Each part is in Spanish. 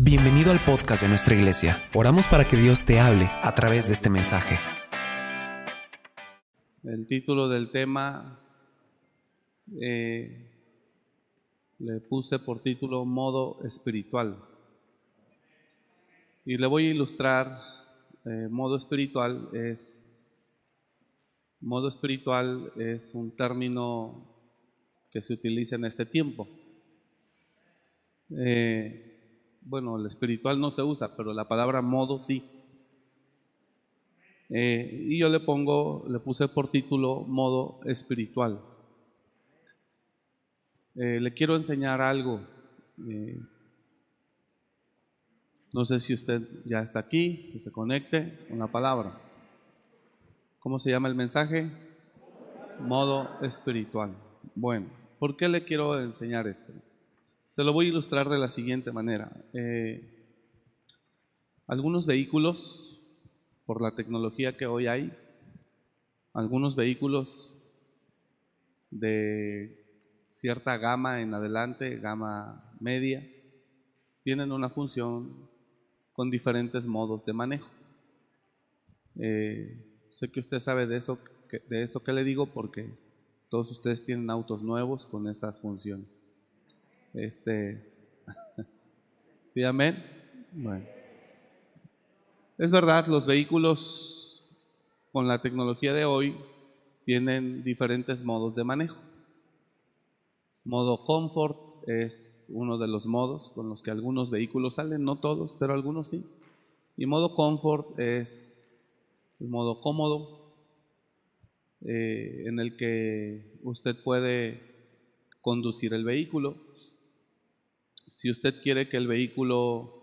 Bienvenido al podcast de nuestra iglesia. Oramos para que Dios te hable a través de este mensaje. El título del tema eh, le puse por título modo espiritual. Y le voy a ilustrar eh, modo espiritual es modo espiritual es un término que se utiliza en este tiempo. Eh, bueno, el espiritual no se usa, pero la palabra modo sí. Eh, y yo le pongo, le puse por título modo espiritual. Eh, le quiero enseñar algo. Eh, no sé si usted ya está aquí, que se conecte con la palabra. ¿Cómo se llama el mensaje? Modo espiritual. Bueno, ¿por qué le quiero enseñar esto? Se lo voy a ilustrar de la siguiente manera. Eh, algunos vehículos, por la tecnología que hoy hay, algunos vehículos de cierta gama en adelante, gama media, tienen una función con diferentes modos de manejo. Eh, sé que usted sabe de eso, de esto que le digo, porque todos ustedes tienen autos nuevos con esas funciones. Este, ¿Sí, amén? Bueno. Es verdad, los vehículos con la tecnología de hoy tienen diferentes modos de manejo. Modo comfort es uno de los modos con los que algunos vehículos salen, no todos, pero algunos sí. Y modo comfort es el modo cómodo eh, en el que usted puede conducir el vehículo si usted quiere que el vehículo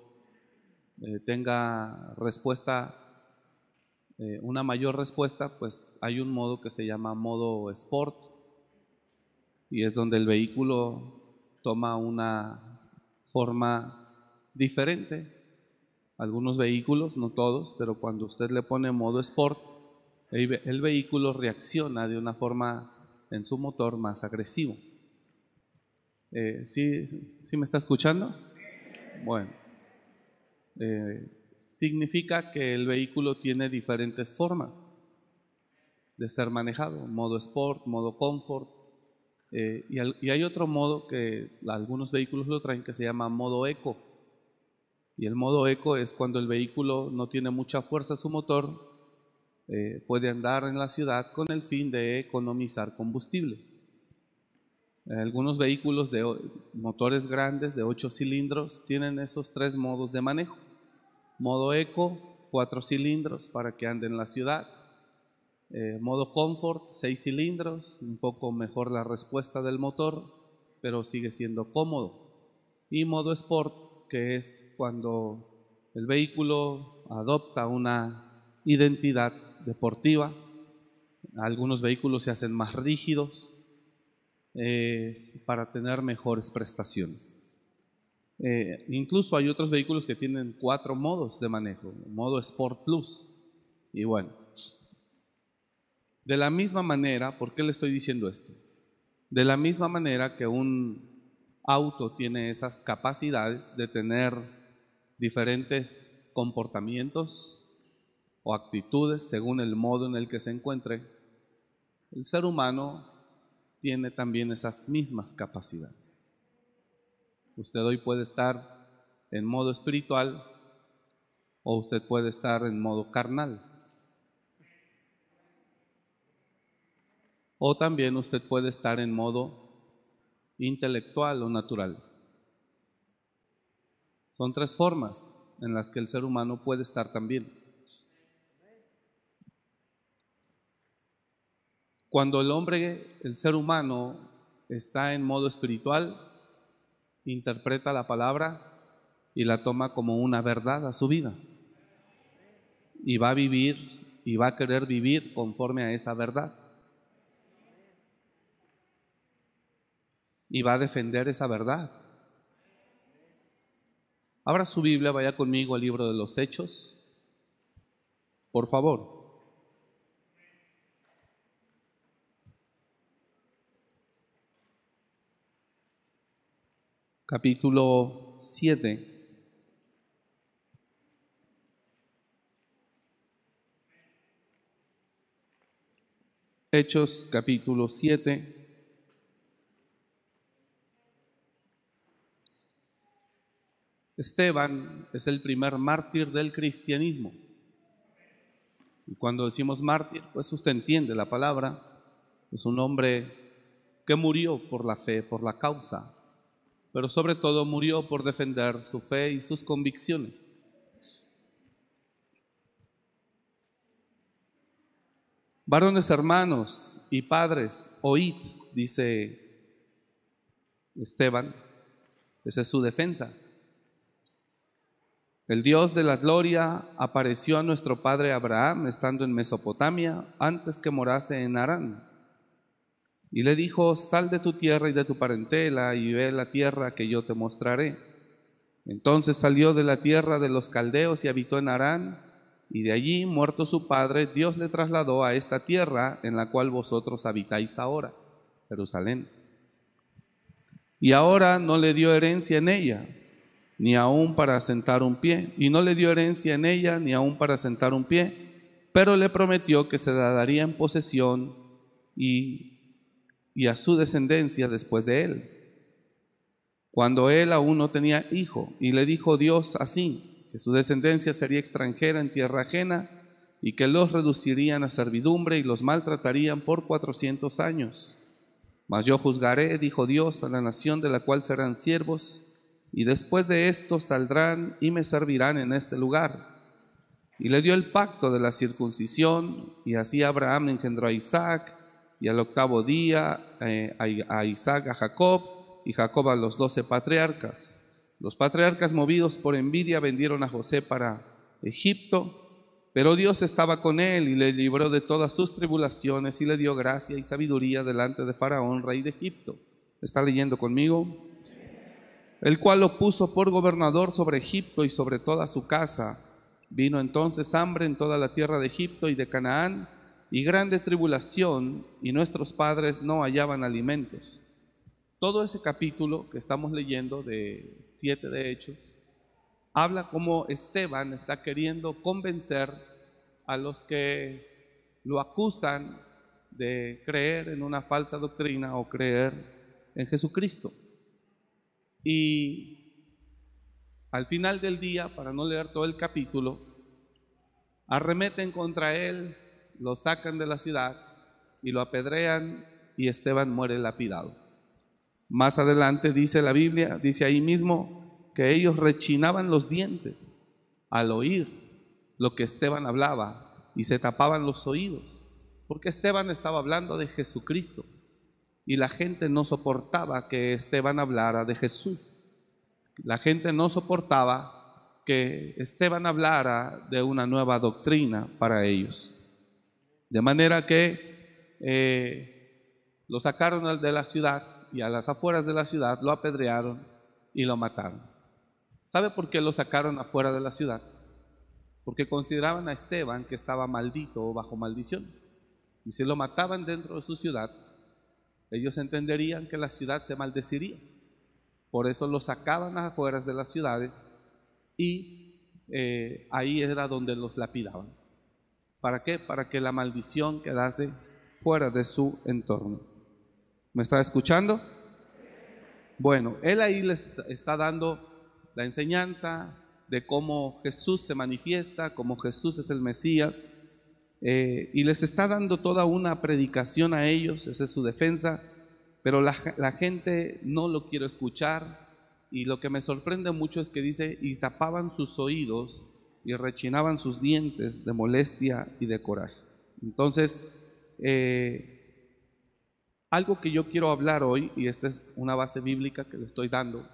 eh, tenga respuesta, eh, una mayor respuesta, pues hay un modo que se llama modo Sport y es donde el vehículo toma una forma diferente. Algunos vehículos, no todos, pero cuando usted le pone modo Sport, el vehículo reacciona de una forma en su motor más agresivo. Eh, ¿sí, ¿sí, me está escuchando? Bueno, eh, significa que el vehículo tiene diferentes formas de ser manejado, modo sport, modo comfort, eh, y, y, hay otro modo que algunos vehículos lo traen que se llama modo eco. Y el modo eco es cuando el vehículo no tiene mucha fuerza su motor, puede andar en la ciudad con el fin de economizar combustible. Algunos vehículos de motores grandes de 8 cilindros tienen esos tres modos de manejo. Modo eco, 4 cilindros para que ande en la ciudad. Eh, modo comfort, 6 cilindros, un poco mejor la respuesta del motor, pero sigue siendo cómodo. Y modo sport, que es cuando el vehículo adopta una identidad deportiva. Algunos vehículos se hacen más rígidos, para tener mejores prestaciones. Eh, incluso hay otros vehículos que tienen cuatro modos de manejo, modo Sport Plus. Y bueno, de la misma manera, ¿por qué le estoy diciendo esto? De la misma manera que un auto tiene esas capacidades de tener diferentes comportamientos o actitudes según el modo en el que se encuentre, el ser humano tiene también esas mismas capacidades. Usted hoy puede estar en modo espiritual o usted puede estar en modo carnal. O también usted puede estar en modo intelectual o natural. Son tres formas en las que el ser humano puede estar también. Cuando el hombre, el ser humano, está en modo espiritual, interpreta la palabra y la toma como una verdad a su vida. Y va a vivir y va a querer vivir conforme a esa verdad. Y va a defender esa verdad. Abra su Biblia, vaya conmigo al libro de los Hechos. Por favor. capítulo 7. Hechos capítulo 7. Esteban es el primer mártir del cristianismo. Y cuando decimos mártir, pues usted entiende la palabra. Es un hombre que murió por la fe, por la causa pero sobre todo murió por defender su fe y sus convicciones. Varones hermanos y padres, oíd, dice Esteban, esa es su defensa. El Dios de la gloria apareció a nuestro padre Abraham estando en Mesopotamia antes que morase en Harán. Y le dijo, sal de tu tierra y de tu parentela y ve la tierra que yo te mostraré. Entonces salió de la tierra de los caldeos y habitó en Harán, y de allí, muerto su padre, Dios le trasladó a esta tierra en la cual vosotros habitáis ahora, Jerusalén. Y ahora no le dio herencia en ella, ni aún para sentar un pie, y no le dio herencia en ella, ni aún para sentar un pie, pero le prometió que se daría en posesión y, y a su descendencia después de él. Cuando él aún no tenía hijo, y le dijo Dios así, que su descendencia sería extranjera en tierra ajena, y que los reducirían a servidumbre y los maltratarían por cuatrocientos años. Mas yo juzgaré, dijo Dios, a la nación de la cual serán siervos, y después de esto saldrán y me servirán en este lugar. Y le dio el pacto de la circuncisión, y así Abraham engendró a Isaac, y al octavo día eh, a Isaac a Jacob, y Jacob a los doce patriarcas. Los patriarcas movidos por envidia vendieron a José para Egipto, pero Dios estaba con él y le libró de todas sus tribulaciones y le dio gracia y sabiduría delante de Faraón, rey de Egipto. ¿Está leyendo conmigo? el cual lo puso por gobernador sobre Egipto y sobre toda su casa. Vino entonces hambre en toda la tierra de Egipto y de Canaán, y grande tribulación, y nuestros padres no hallaban alimentos. Todo ese capítulo que estamos leyendo de siete de Hechos, habla como Esteban está queriendo convencer a los que lo acusan de creer en una falsa doctrina o creer en Jesucristo. Y al final del día, para no leer todo el capítulo, arremeten contra él, lo sacan de la ciudad y lo apedrean y Esteban muere lapidado. Más adelante dice la Biblia, dice ahí mismo que ellos rechinaban los dientes al oír lo que Esteban hablaba y se tapaban los oídos, porque Esteban estaba hablando de Jesucristo y la gente no soportaba que Esteban hablara de Jesús. La gente no soportaba que Esteban hablara de una nueva doctrina para ellos. De manera que eh, lo sacaron de la ciudad y a las afueras de la ciudad lo apedrearon y lo mataron. ¿Sabe por qué lo sacaron afuera de la ciudad? Porque consideraban a Esteban que estaba maldito o bajo maldición. Y si lo mataban dentro de su ciudad, ellos entenderían que la ciudad se maldeciría. Por eso lo sacaban afuera de las ciudades y eh, ahí era donde los lapidaban. ¿Para qué? Para que la maldición quedase fuera de su entorno. ¿Me está escuchando? Bueno, él ahí les está dando la enseñanza de cómo Jesús se manifiesta, cómo Jesús es el Mesías, eh, y les está dando toda una predicación a ellos, esa es su defensa, pero la, la, gente no lo quiere escuchar, y lo que me sorprende mucho es que dice, y tapaban sus oídos y rechinaban sus dientes de molestia y de coraje. Entonces, eh, algo que yo quiero hablar hoy, y esta es una base bíblica que le estoy dando,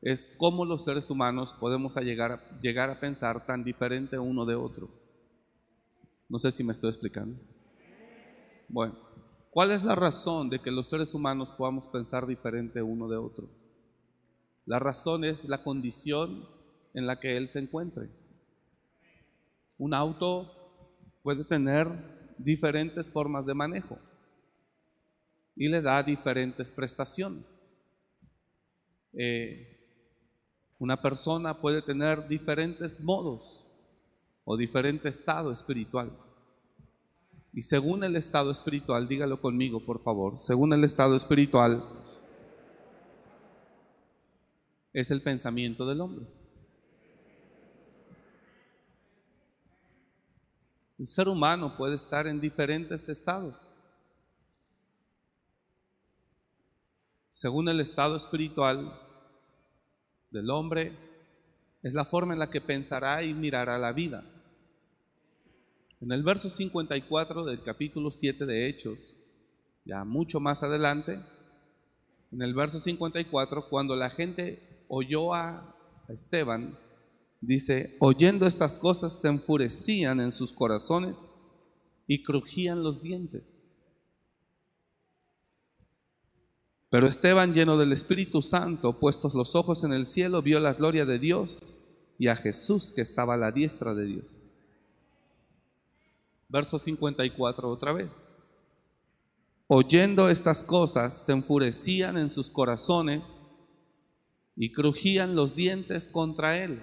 es cómo los seres humanos podemos llegar, llegar a pensar tan diferente uno de otro. No sé si me estoy explicando. Bueno, ¿cuál es la razón de que los seres humanos podamos pensar diferente uno de otro? La razón es la condición en la que él se encuentre. Un auto puede tener diferentes formas de manejo y le da diferentes prestaciones. Eh, una persona puede tener diferentes modos o diferente estado espiritual. Y según el estado espiritual, dígalo conmigo, por favor, según el estado espiritual, es el pensamiento del hombre. El ser humano puede estar en diferentes estados. Según el estado espiritual del hombre, es la forma en la que pensará y mirará la vida. En el verso 54 del capítulo 7 de Hechos, ya mucho más adelante, en el verso 54, cuando la gente oyó a Esteban, dice, oyendo estas cosas se enfurecían en sus corazones y crujían los dientes. Pero Esteban, lleno del Espíritu Santo, puestos los ojos en el cielo, vio la gloria de Dios y a Jesús que estaba a la diestra de Dios. Verso 54 otra vez. Oyendo estas cosas, se enfurecían en sus corazones y crujían los dientes contra él.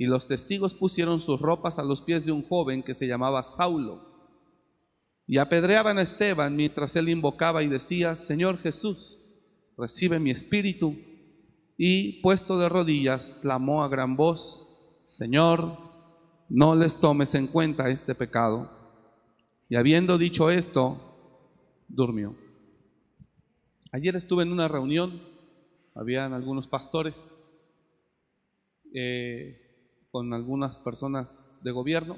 y los testigos pusieron sus ropas a los pies de un joven que se llamaba Saulo y apedreaban a Esteban mientras él invocaba y decía, Señor Jesús, recibe mi espíritu. Y puesto de rodillas, clamó a gran voz, Señor, no les tomes en cuenta este pecado. Y habiendo dicho esto, durmió. Ayer estuve en una reunión, habían algunos pastores eh, con algunas personas de gobierno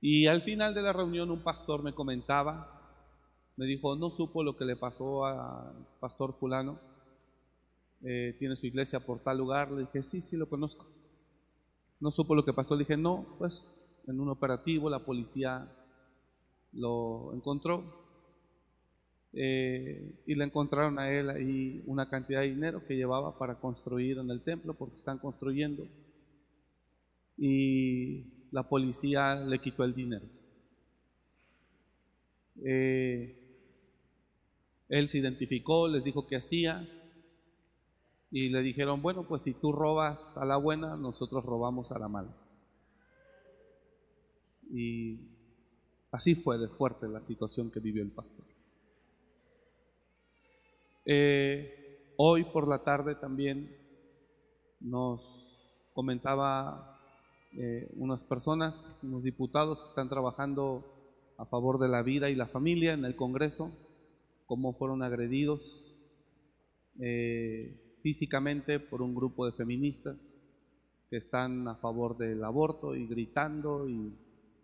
y al final de la reunión un pastor me comentaba, me dijo, no supo lo que le pasó al pastor fulano, eh, tiene su iglesia por tal lugar. Le dije, sí, sí lo conozco. No supo lo que pasó. Le dije, no, pues en un operativo la policía lo encontró eh, y le encontraron a él ahí una cantidad de dinero que llevaba para construir en el templo porque están construyendo. Y la policía le quitó el dinero. Eh, él se identificó, les dijo qué hacía y le dijeron, bueno, pues si tú robas a la buena, nosotros robamos a la mala. Y así fue de fuerte la situación que vivió el pastor. Eh, hoy por la tarde también nos comentaba eh, unas personas, unos diputados que están trabajando a favor de la vida y la familia en el Congreso, cómo fueron agredidos eh, físicamente por un grupo de feministas que están a favor del aborto y gritando y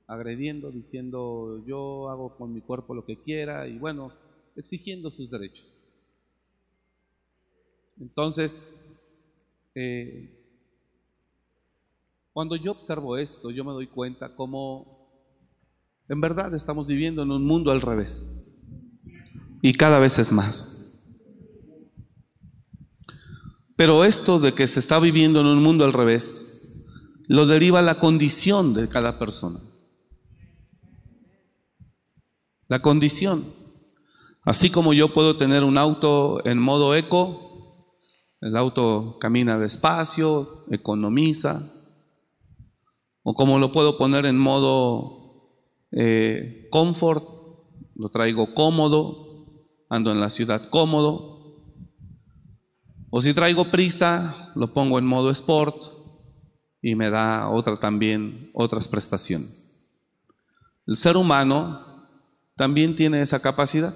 agrediendo, diciendo yo hago con mi cuerpo lo que quiera y bueno, exigiendo sus derechos. Entonces, eh, cuando yo observo esto, yo me doy cuenta cómo en verdad estamos viviendo en un mundo al revés. Y cada vez es más. Pero esto de que se está viviendo en un mundo al revés, lo deriva la condición de cada persona. La condición. Así como yo puedo tener un auto en modo eco, el auto camina despacio, economiza, o como lo puedo poner en modo eh, comfort, lo traigo cómodo, ando en la ciudad cómodo. O si traigo prisa, lo pongo en modo sport y me da otra también otras prestaciones. El ser humano también tiene esa capacidad.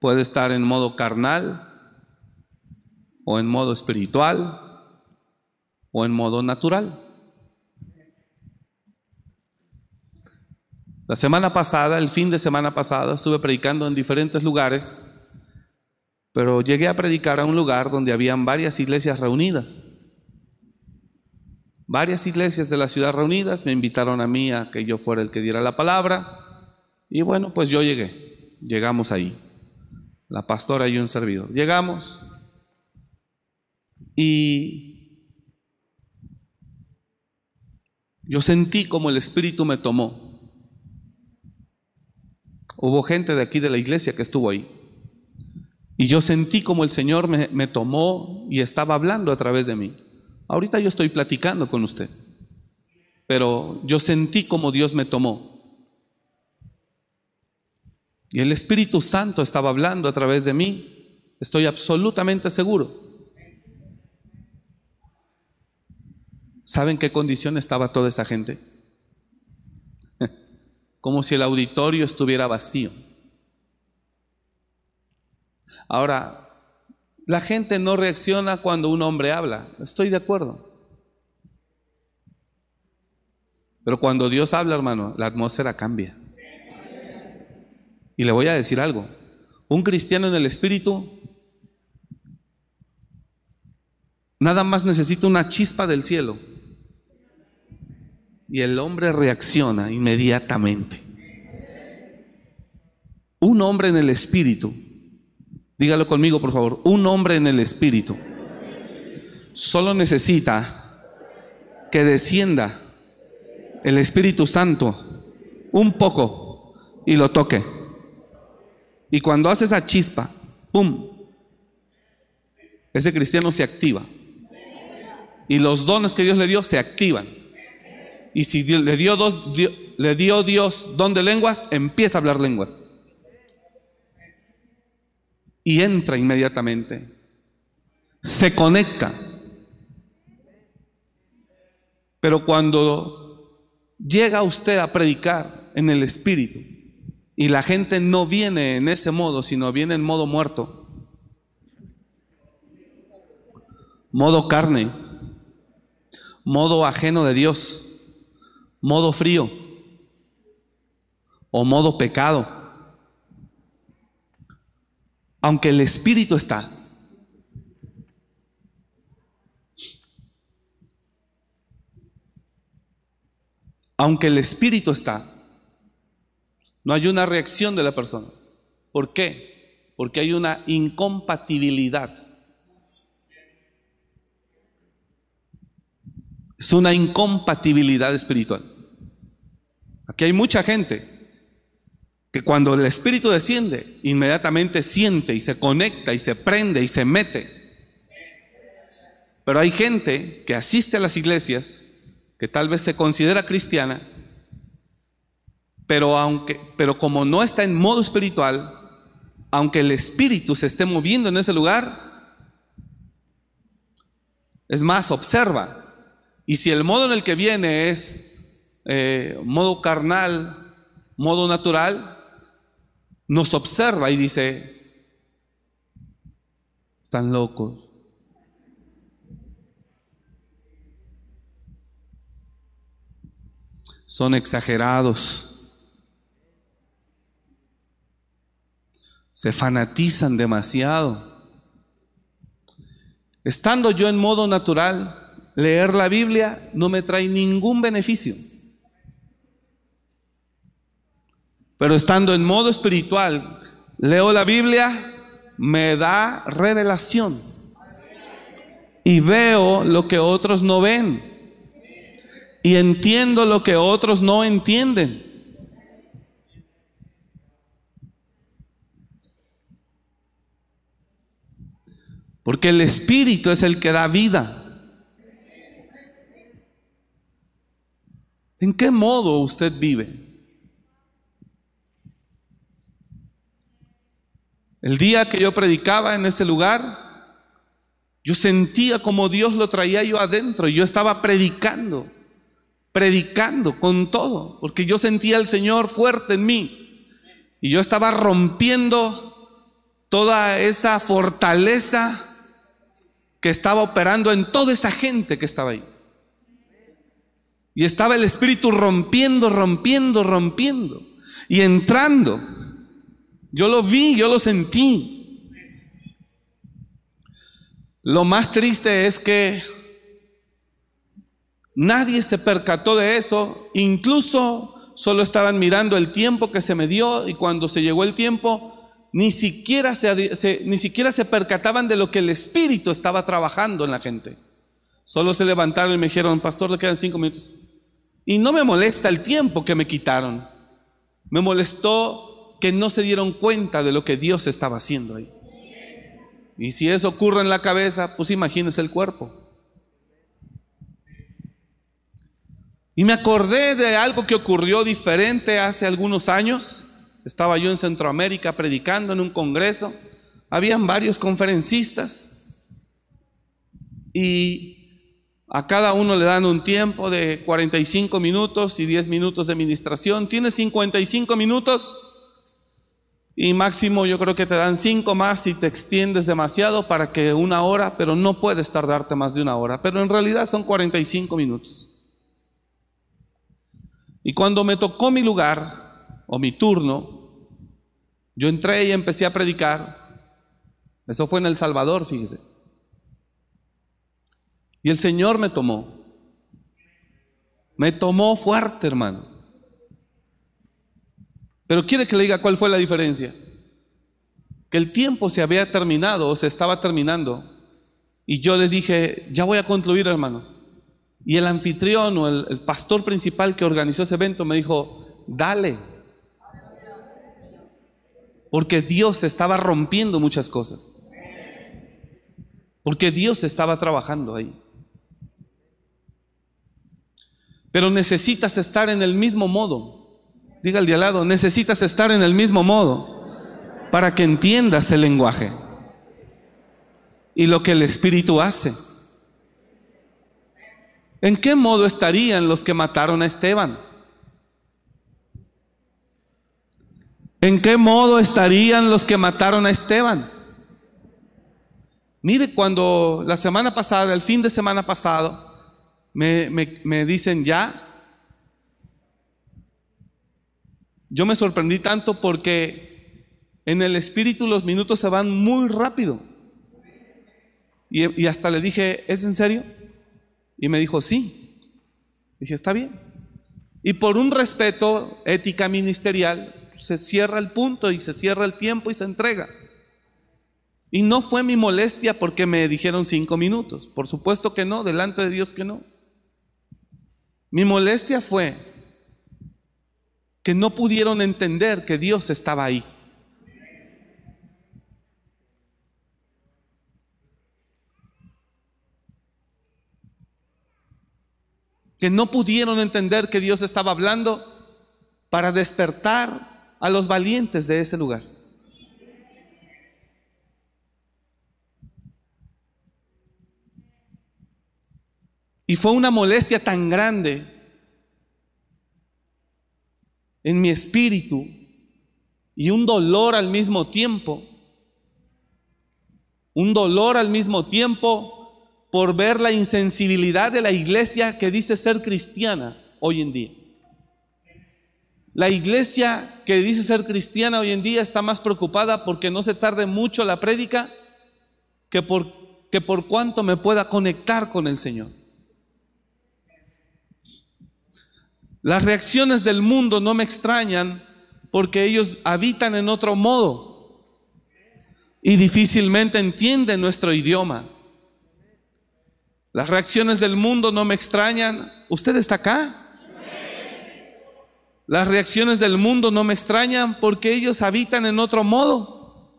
Puede estar en modo carnal o en modo espiritual o en modo natural. La semana pasada, el fin de semana pasada, estuve predicando en diferentes lugares, pero llegué a predicar a un lugar donde habían varias iglesias reunidas. Varias iglesias de la ciudad reunidas me invitaron a mí a que yo fuera el que diera la palabra Y bueno, pues yo llegué, llegamos ahí, la pastora y un servidor. Llegamos y yo sentí como el Espíritu me tomó. Hubo gente de aquí de la iglesia que estuvo ahí. Y yo sentí como el Señor me, me, tomó y estaba hablando a través de mí. Ahorita yo estoy platicando con usted, pero yo sentí como Dios me tomó. Y el Espíritu Santo estaba hablando a través de mí. Estoy absolutamente seguro. ¿Saben qué condición estaba toda esa gente? Como si el auditorio estuviera vacío. Ahora, la gente no reacciona cuando un hombre habla. Estoy de acuerdo. Pero cuando Dios habla, hermano, la atmósfera cambia. Y le voy a decir algo. Un cristiano en el Espíritu nada más necesita una chispa del cielo. Y el hombre reacciona inmediatamente. Un hombre en el Espíritu, dígalo conmigo por favor, un hombre en el Espíritu solo necesita que descienda el Espíritu Santo un poco y lo toque. Y cuando hace esa chispa, ¡pum! Ese cristiano se activa. Y los dones que Dios le dio se activan. Y si le dio, dos, le dio Dios don de lenguas, empieza a hablar lenguas. Y entra inmediatamente. Se conecta. Pero cuando llega usted a predicar en el Espíritu, y la gente no viene en ese modo, sino viene en modo muerto. Modo carne. Modo ajeno de Dios. Modo frío. O modo pecado. Aunque el Espíritu está. Aunque el Espíritu está no hay una reacción de la persona. ¿Por qué? Porque hay una incompatibilidad. Es una incompatibilidad espiritual. Aquí hay mucha gente que cuando el Espíritu desciende, inmediatamente siente y se conecta y se prende y se mete. Pero hay gente que asiste a las iglesias, que tal vez se considera cristiana, pero, aunque, pero como no está en modo espiritual, aunque el espíritu se esté moviendo en ese lugar, es más, observa. Y si el modo en el que viene es eh, modo carnal, modo natural, nos observa y dice, están locos. Son exagerados. se fanatizan demasiado. Estando yo en modo natural, leer la Biblia no me trae ningún beneficio. Pero estando en modo espiritual, leo la Biblia, me da revelación. Y veo lo que otros no ven. Y entiendo lo que otros no entienden. Porque el Espíritu es el que da vida. ¿En qué modo usted vive? El día que yo predicaba en ese lugar, yo sentía como Dios lo traía yo adentro. Yo estaba predicando, predicando con todo, porque yo sentía al Señor fuerte en mí. Y yo estaba rompiendo toda esa fortaleza que estaba operando en toda esa gente que estaba ahí. Y estaba el Espíritu rompiendo, rompiendo, rompiendo y entrando. Yo lo vi, yo lo sentí. Lo más triste es que nadie se percató de eso, incluso solo estaban mirando el tiempo que se me dio y cuando se llegó el tiempo, ni siquiera se, se- ni siquiera se percataban de lo que el Espíritu estaba trabajando en la gente. Solo se levantaron y me dijeron, pastor, le quedan cinco minutos. Y no me molesta el tiempo que me quitaron. Me molestó que no se dieron cuenta de lo que Dios estaba haciendo ahí. Y si eso ocurre en la cabeza, pues imagínese el cuerpo. Y me acordé de algo que ocurrió diferente hace algunos años. Estaba yo en Centroamérica predicando en un congreso. Habían varios conferencistas. Y a cada uno le dan un tiempo de 45 minutos y 10 minutos de administración. Tienes 55 minutos y máximo yo creo que te dan 5 más si te extiendes demasiado para que una hora, pero no puedes tardarte más de una hora. Pero en realidad son 45 minutos. Y cuando me tocó mi lugar o mi turno, yo entré y empecé a predicar. Eso fue en El Salvador, fíjese. Y el Señor me tomó. Me tomó fuerte, hermano. Pero quiere que le diga cuál fue la diferencia. Que el tiempo se había terminado o se estaba terminando. Y yo le dije, ya voy a concluir, hermano. Y el anfitrión o el, el pastor principal que organizó ese evento me dijo, dale. Porque Dios estaba rompiendo muchas cosas. Porque Dios estaba trabajando ahí. Pero necesitas estar en el mismo modo. Diga al de al lado, necesitas estar en el mismo modo para que entiendas el lenguaje y lo que el Espíritu hace. ¿En qué modo estarían los que mataron a Esteban? ¿En qué modo estarían los que mataron a Esteban? Mire, cuando la semana pasada, el fin de semana pasado, me, me- dicen ya, yo me sorprendí tanto porque en el espíritu los minutos se van muy rápido. Y, y hasta le dije, ¿es en serio? Y me dijo, sí. Dije, está bien. Y por un respeto, ética ministerial, se cierra el punto y se cierra el tiempo y se entrega. Y no fue mi molestia porque me dijeron cinco minutos. Por supuesto que no, delante de Dios que no. Mi molestia fue que no pudieron entender que Dios estaba ahí. Que no pudieron entender que Dios estaba hablando para despertar a los valientes de ese lugar. Y fue una molestia tan grande en mi espíritu y un dolor al mismo tiempo, un dolor al mismo tiempo por ver la insensibilidad de la iglesia que dice ser cristiana hoy en día. La iglesia que dice ser cristiana hoy en día está más preocupada porque no se tarde mucho la prédica que por, que por cuánto me pueda conectar con el Señor. Las reacciones del mundo no me extrañan porque ellos habitan en otro modo y difícilmente entienden nuestro idioma. Las reacciones del mundo no me extrañan. ¿Usted está acá? Las reacciones del mundo no me extrañan porque ellos habitan en otro modo.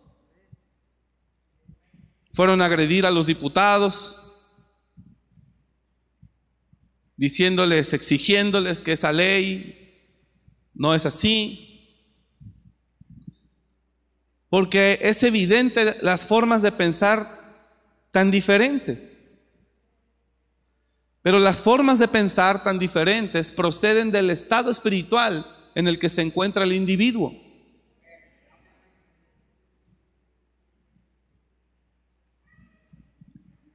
Fueron a agredir a los diputados, diciéndoles, exigiéndoles que esa ley no es así. Porque es evidente las formas de pensar tan diferentes. Pero las formas de pensar tan diferentes proceden del estado espiritual en el que se encuentra el individuo.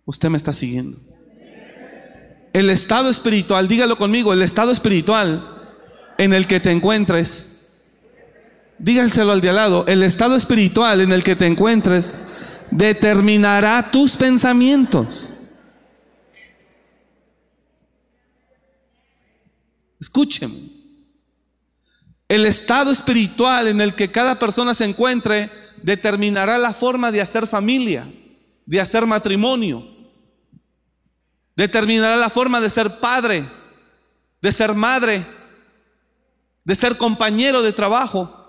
Usted me está siguiendo. El estado espiritual, dígalo conmigo, el estado espiritual en el que te encuentres, díganselo al de al lado, el estado espiritual en el que te encuentres determinará tus pensamientos. Escúcheme. El estado espiritual en el que cada persona se encuentre determinará la forma de hacer familia, de hacer matrimonio, determinará la forma de ser padre, de ser madre, de ser compañero de trabajo.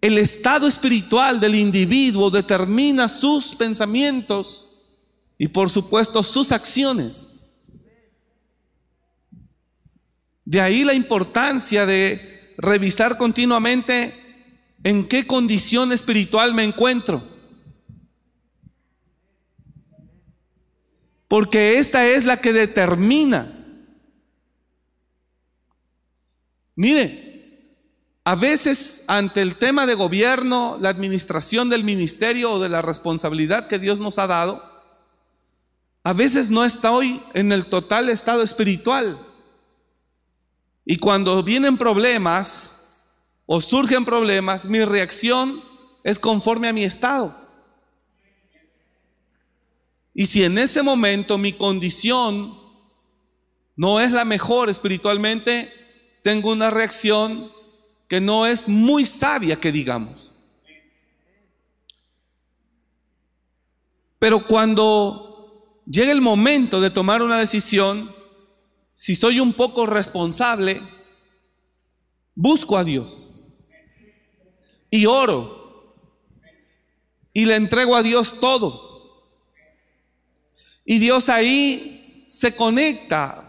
El estado espiritual del individuo determina sus pensamientos y por supuesto sus acciones. De ahí la importancia de revisar continuamente en qué condición espiritual me encuentro. Porque esta es la que determina. Mire, a veces ante el tema de gobierno, la administración del ministerio o de la responsabilidad que Dios nos ha dado, a veces no estoy en el total estado espiritual. Y cuando vienen problemas o surgen problemas, mi reacción es conforme a mi estado. Y si en ese momento mi condición no es la mejor espiritualmente, tengo una reacción que no es muy sabia, que digamos. Pero cuando llega el momento de tomar una decisión, si soy un poco responsable, busco a Dios y oro y le entrego a Dios todo. Y Dios ahí se conecta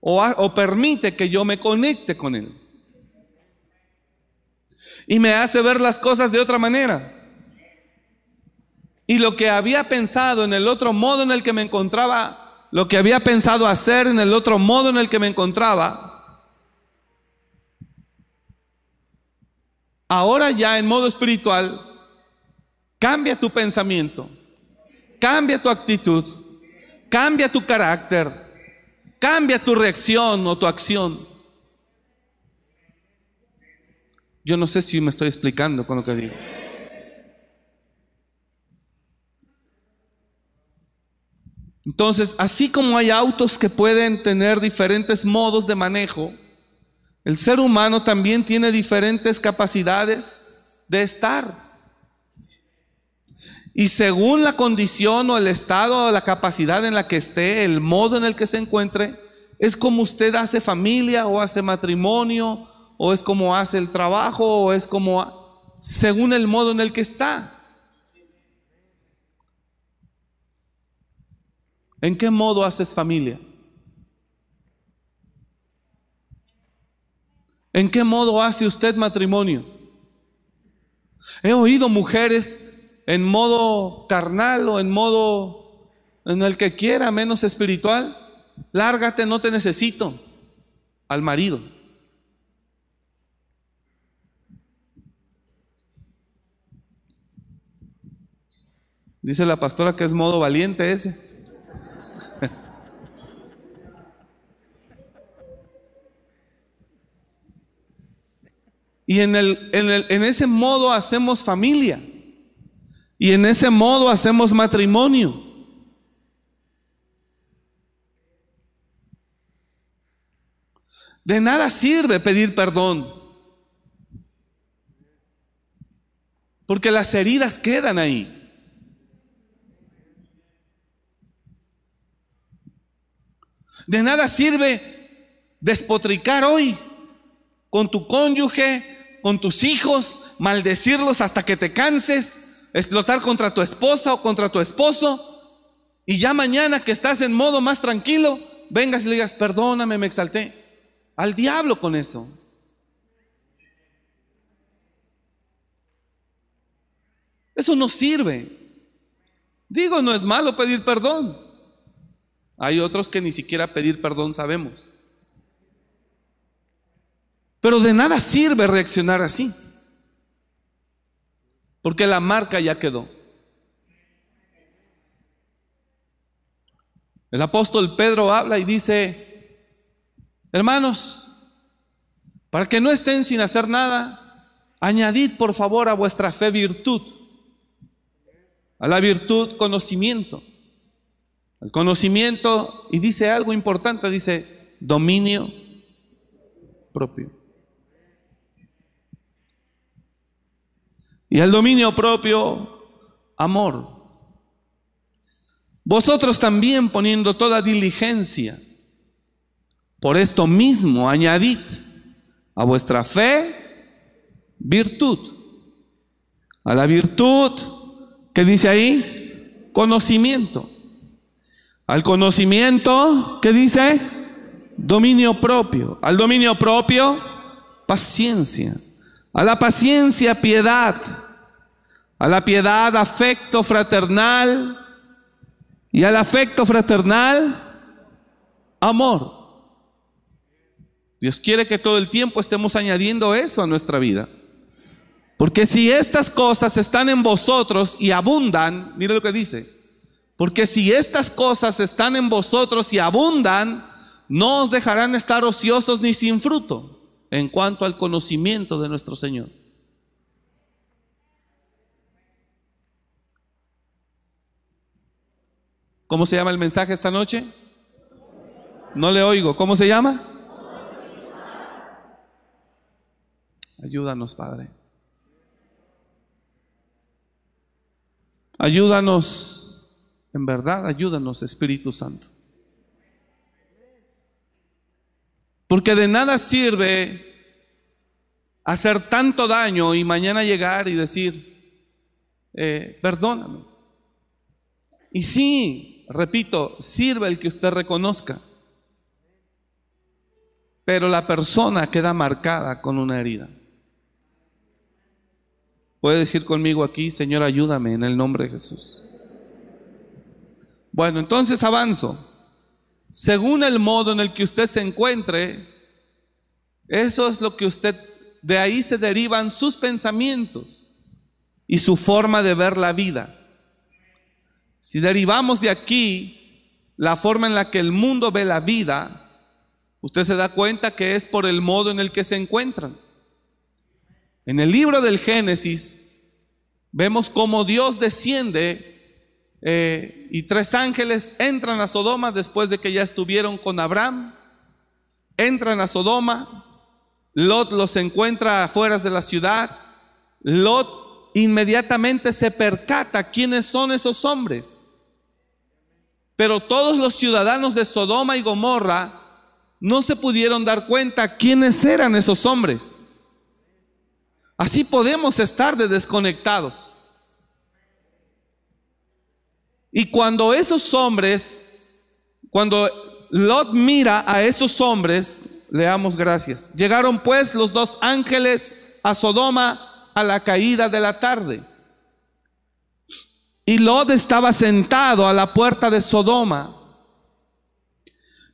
o, permite que yo me conecte con Él. Y me hace ver las cosas de otra manera. Y lo que había pensado en el otro modo en el que me encontraba lo que había pensado hacer en el otro modo en el que me encontraba, ahora ya en modo espiritual, cambia tu pensamiento, cambia tu actitud, cambia tu carácter, cambia tu reacción o tu acción. Yo no sé si me estoy explicando con lo que digo. Entonces, así como hay autos que pueden tener diferentes modos de manejo, el ser humano también tiene diferentes capacidades de estar. Y según la condición o el estado o la capacidad en la que esté, el modo en el que se encuentre, es como usted hace familia o hace matrimonio, o es como hace el trabajo, o es como según el modo en el que está. ¿En qué modo haces familia? ¿En qué modo hace usted matrimonio? He oído mujeres en modo carnal o en modo en el que quiera, menos espiritual. Lárgate, no te necesito. Al marido. Dice la pastora que es modo valiente ese. Y en, el, en, el, en ese modo hacemos familia. Y en ese modo hacemos matrimonio. De nada sirve pedir perdón. Porque las heridas quedan ahí. De nada sirve despotricar hoy con tu cónyuge, con tus hijos, maldecirlos hasta que te canses, explotar contra tu esposa o contra tu esposo, y ya mañana que estás en modo más tranquilo, vengas y le digas, perdóname, me exalté. Al diablo con eso. Eso no sirve. Digo, no es malo pedir perdón. Hay otros que ni siquiera pedir perdón sabemos. Pero de nada sirve reaccionar así. Porque la marca ya quedó. El apóstol Pedro habla y dice, hermanos, para que no estén sin hacer nada, añadid por favor a vuestra fe virtud, a la virtud conocimiento, el conocimiento, y dice algo importante, dice dominio propio. Y el dominio propio, amor. Vosotros también poniendo toda diligencia, por esto mismo añadid a vuestra fe virtud. A la virtud, ¿qué dice ahí? Conocimiento. Al conocimiento, ¿qué dice? Dominio propio. Al dominio propio, paciencia. A la paciencia, piedad. A la piedad, afecto fraternal. Y al afecto fraternal, amor. Dios quiere que todo el tiempo estemos añadiendo eso a nuestra vida. Porque si estas cosas están en vosotros y abundan, mire lo que dice, porque si estas cosas están en vosotros y abundan, no os dejarán estar ociosos ni sin fruto en cuanto al conocimiento de nuestro Señor. ¿Cómo se llama el mensaje esta noche? No le oigo. ¿Cómo se llama? Ayúdanos, Padre. Ayúdanos, en verdad, ayúdanos, Espíritu Santo. Porque de nada sirve hacer tanto daño y mañana llegar y decir, eh, perdóname. Y sí, repito, sirve el que usted reconozca. Pero la persona queda marcada con una herida. Puede decir conmigo aquí, Señor, ayúdame en el nombre de Jesús. Bueno, entonces avanzo. Según el modo en el que usted se encuentre, eso es lo que usted, de ahí se derivan sus pensamientos y su forma de ver la vida. Si derivamos de aquí la forma en la que el mundo ve la vida, usted se da cuenta que es por el modo en el que se encuentran. En el libro del Génesis vemos cómo Dios desciende eh, y tres ángeles entran a Sodoma después de que ya estuvieron con Abraham. Entran a Sodoma, Lot los encuentra afuera de la ciudad. Lot inmediatamente se percata quiénes son esos hombres. Pero todos los ciudadanos de Sodoma y Gomorra no se pudieron dar cuenta quiénes eran esos hombres. Así podemos estar de desconectados. Y cuando esos hombres, cuando Lot mira a esos hombres, le damos gracias. Llegaron pues los dos ángeles a Sodoma a la caída de la tarde. Y Lot estaba sentado a la puerta de Sodoma.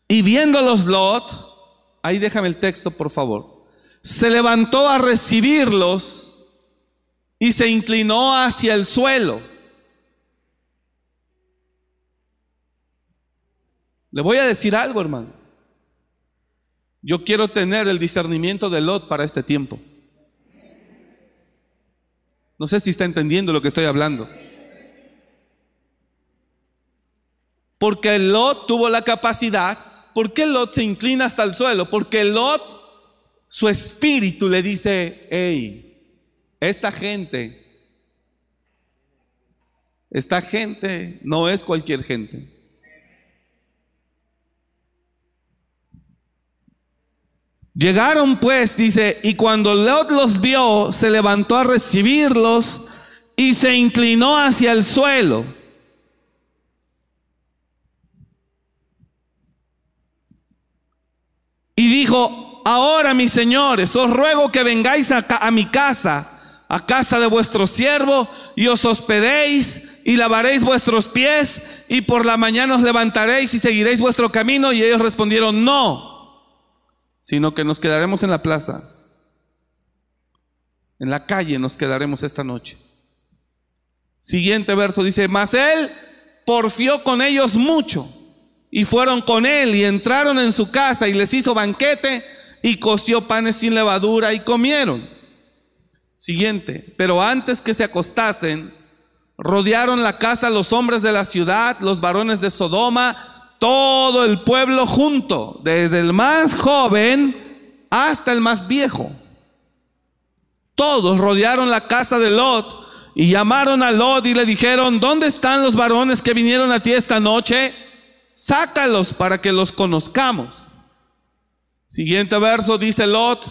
Y viéndolos Lot, ahí déjame el texto por favor se levantó a recibirlos y se inclinó hacia el suelo. Le voy a decir algo, hermano. Yo quiero tener el discernimiento de Lot para este tiempo. No sé si está entendiendo lo que estoy hablando. Porque Lot tuvo la capacidad. ¿Por qué Lot se inclina hasta el suelo? Porque Lot su espíritu le dice, hey, esta gente, esta gente no es cualquier gente. Llegaron pues, dice, y cuando Lot los vio, se levantó a recibirlos y se inclinó hacia el suelo. Y dijo, ahora, mis señores, os ruego que vengáis a, a mi casa, a casa de vuestro siervo, y os hospedéis y lavaréis vuestros pies, y por la mañana os levantaréis y seguiréis vuestro camino. Y ellos respondieron, no, sino que nos quedaremos en la plaza, en la calle nos quedaremos esta noche. Siguiente verso dice, mas él porfió con ellos mucho, y fueron con él, y entraron en su casa, y les hizo banquete, y coció panes sin levadura y comieron. Siguiente, pero antes que se acostasen, rodearon la casa los hombres de la ciudad, los varones de Sodoma, todo el pueblo junto, desde el más joven hasta el más viejo. todos rodearon la casa de Lot y llamaron a Lot y le dijeron, ¿dónde están los varones que vinieron a ti esta noche? Sácalos para que los conozcamos. Siguiente verso dice Lot.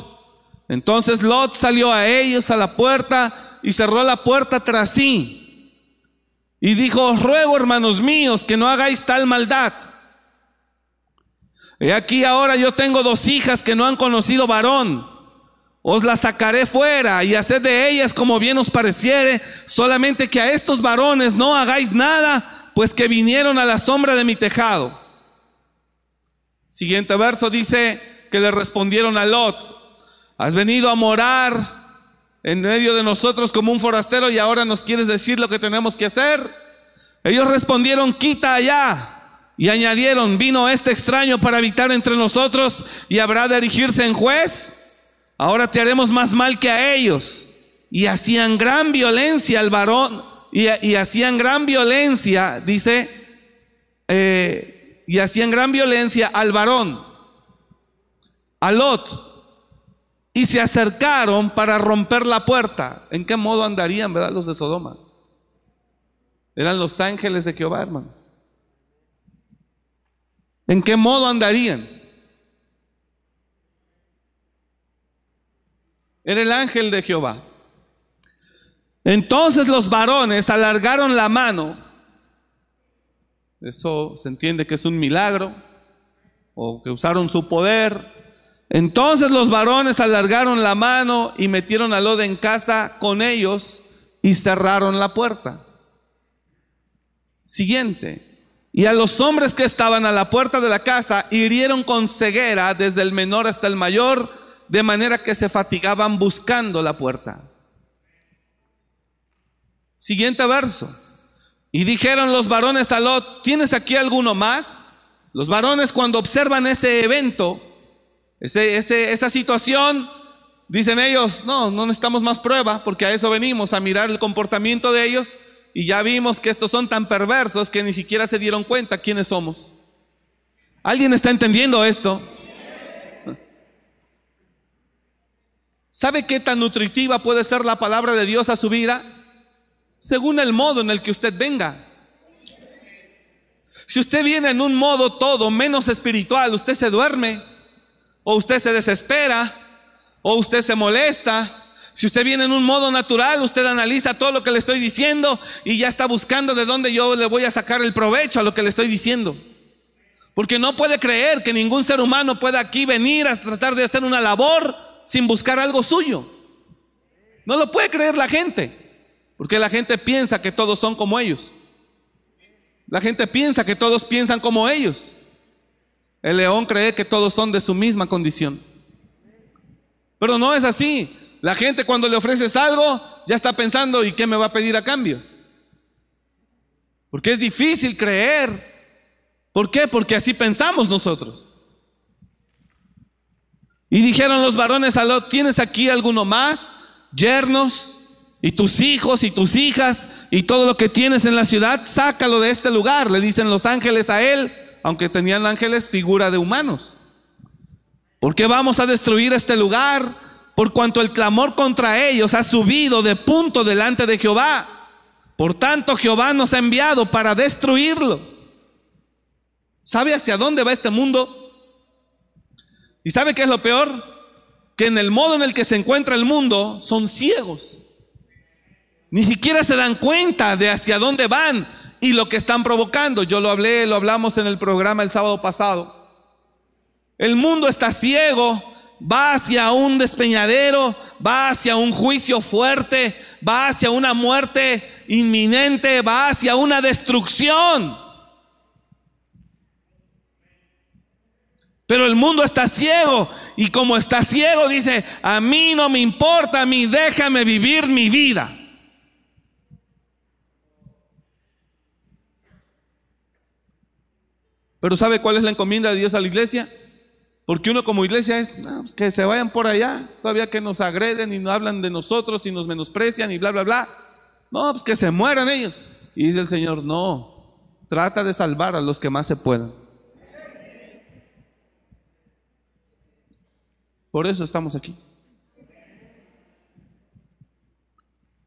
Entonces Lot salió a ellos a la puerta y cerró la puerta tras sí. Y dijo, ruego hermanos míos que no hagáis tal maldad. He aquí ahora yo tengo dos hijas que no han conocido varón. Os las sacaré fuera y haced de ellas como bien os pareciere, solamente que a estos varones no hagáis nada, pues que vinieron a la sombra de mi tejado. Siguiente verso dice que le respondieron a Lot, has venido a morar en medio de nosotros como un forastero y ahora nos quieres decir lo que tenemos que hacer. Ellos respondieron, quita allá. Y añadieron, vino este extraño para habitar entre nosotros y habrá de erigirse en juez. Ahora te haremos más mal que a ellos. Y hacían gran violencia al varón, y, hacían gran violencia, dice, eh, y hacían gran violencia al varón, a Lot. Y se acercaron para romper la puerta. ¿En qué modo andarían, verdad, los de Sodoma? Eran los ángeles de Jehová, hermano. ¿En qué modo andarían? Era el ángel de Jehová. Entonces los varones alargaron la mano. Eso se entiende que es un milagro o que usaron su poder. Entonces los varones alargaron la mano y metieron a Lod en casa con ellos y cerraron la puerta. Siguiente. Y a los hombres que estaban a la puerta de la casa hirieron con ceguera desde el menor hasta el mayor, de manera que se fatigaban buscando la puerta. Siguiente verso. Y dijeron los varones a Lot, ¿tienes aquí alguno más? Los varones cuando observan ese evento, esa situación, dicen ellos, no, no necesitamos más prueba, porque a eso venimos, a mirar el comportamiento de ellos y ya vimos que estos son tan perversos que ni siquiera se dieron cuenta quiénes somos. ¿Alguien está entendiendo esto? ¿Sabe qué tan nutritiva puede ser la palabra de Dios a su vida? Según el modo en el que usted venga. Si usted viene en un modo todo menos espiritual, usted se duerme, o usted se desespera, o usted se molesta, si usted viene en un modo natural, usted analiza todo lo que le estoy diciendo y ya está buscando de dónde yo le voy a sacar el provecho a lo que le estoy diciendo. Porque no puede creer que ningún ser humano pueda aquí venir a tratar de hacer una labor sin buscar algo suyo. No lo puede creer la gente. Porque la gente piensa que todos son como ellos. La gente piensa que todos piensan como ellos. El león cree que todos son de su misma condición. Pero no es así. La gente cuando le ofreces algo ya está pensando, ¿y qué me va a pedir a cambio? Porque es difícil creer. ¿Por qué? Porque así pensamos nosotros. Y dijeron los varones a Lot, ¿tienes aquí alguno más? Yernos y tus hijos y tus hijas y todo lo que tienes en la ciudad, sácalo de este lugar. Le dicen los ángeles a él, aunque tenían ángeles figura de humanos. ¿Por qué vamos a destruir este lugar? Por cuanto el clamor contra ellos ha subido de punto delante de Jehová. Por tanto, Jehová nos ha enviado para destruirlo. ¿Sabe hacia dónde va este mundo? ¿Y sabe qué es lo peor? Que en el modo en el que se encuentra el mundo son ciegos. Ni siquiera se dan cuenta de hacia dónde van y lo que están provocando. Yo lo hablé, lo hablamos en el programa el sábado pasado. El mundo está ciego va hacia un despeñadero, va hacia un juicio fuerte, va hacia una muerte inminente, va hacia una destrucción. Pero el mundo está ciego y como está ciego dice, a mí no me importa, a mí déjame vivir mi vida. Pero ¿sabe cuál es la encomienda de Dios a la iglesia? Porque uno como iglesia es pues que se vayan por allá, todavía que nos agreden y no hablan de nosotros y nos menosprecian y bla, bla, bla. No, pues que se mueran ellos. Y dice el Señor, no, trata de salvar a los que más se puedan. Por eso estamos aquí.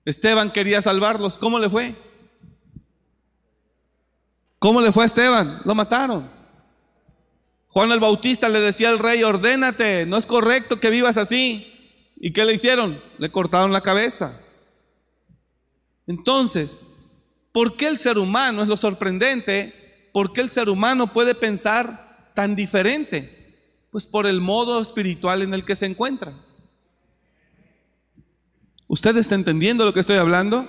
Esteban quería salvarlos. ¿Cómo le fue? ¿Cómo le fue a Esteban? Lo mataron. Juan el Bautista le decía al rey, ordénate, no es correcto que vivas así. ¿Y qué le hicieron? Le cortaron la cabeza. Entonces, ¿por qué el ser humano, es lo sorprendente, por qué el ser humano puede pensar tan diferente? Pues por el modo espiritual en el que se encuentra. ¿Usted está entendiendo lo que estoy hablando?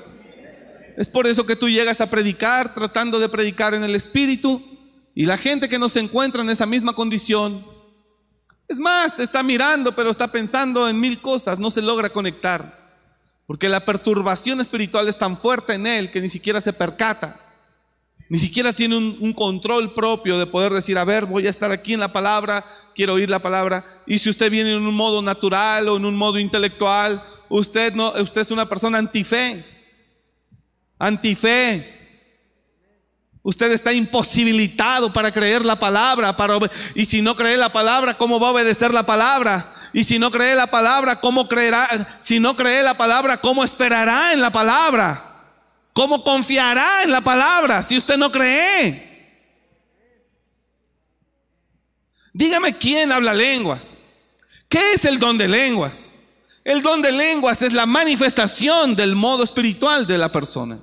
Es por eso que tú llegas a predicar tratando de predicar en el Espíritu y la gente que no se encuentra en esa misma condición, es más, está mirando pero está pensando en mil cosas, no se logra conectar. Porque la perturbación espiritual es tan fuerte en él que ni siquiera se percata. Ni siquiera tiene un, control propio de poder decir, a ver, voy a estar aquí en la palabra, quiero oír la palabra. Y si usted viene en un modo natural o en un modo intelectual, usted, no, usted es una persona antife. Antife. Usted está imposibilitado para creer la palabra. Para, y si no cree la palabra, ¿cómo va a obedecer la palabra? Y si no cree la palabra, ¿cómo creerá? Si no cree la palabra, ¿cómo esperará en la palabra? ¿Cómo confiará en la palabra si usted no cree? Dígame quién habla lenguas. ¿Qué es el don de lenguas? El don de lenguas es la manifestación del modo espiritual de la persona.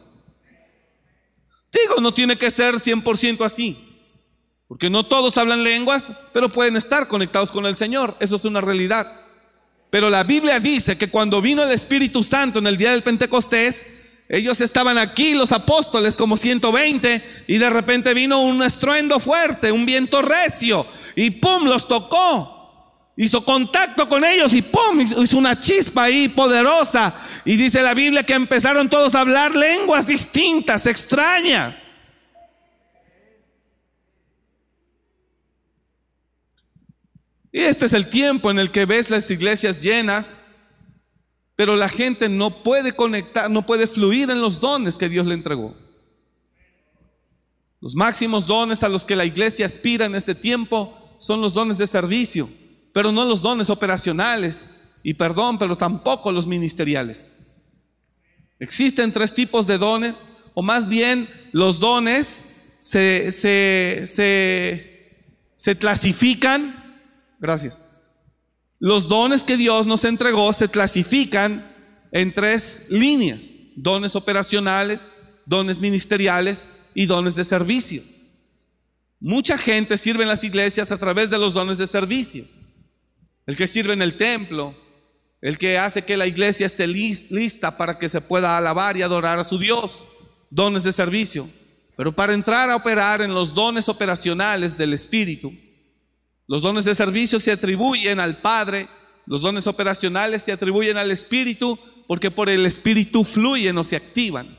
Digo, no tiene que ser 100% así, porque no todos hablan lenguas, pero pueden estar conectados con el Señor, eso es una realidad. Pero la Biblia dice que cuando vino el Espíritu Santo en el día del Pentecostés, ellos estaban aquí, los apóstoles, como 120, y de repente vino un estruendo fuerte, un viento recio, y ¡pum! los tocó. Hizo contacto con ellos y ¡pum! hizo una chispa ahí poderosa. Y dice la Biblia que empezaron todos a hablar lenguas distintas, extrañas. Y este es el tiempo en el que ves las iglesias llenas, pero la gente no puede conectar, no puede fluir en los dones que Dios le entregó. Los máximos dones a los que la iglesia aspira en este tiempo son los dones de servicio pero no los dones operacionales, y perdón, pero tampoco los ministeriales. Existen tres tipos de dones, o más bien los dones se, se, se clasifican, gracias, los dones que Dios nos entregó se clasifican en tres líneas, dones operacionales, dones ministeriales y dones de servicio. Mucha gente sirve en las iglesias a través de los dones de servicio el que sirve en el templo, el que hace que la iglesia esté lista para que se pueda alabar y adorar a su Dios, dones de servicio. Pero para entrar a operar en los dones operacionales del Espíritu, los dones de servicio se atribuyen al Padre, los dones operacionales se atribuyen al Espíritu, porque por el Espíritu fluyen o se activan.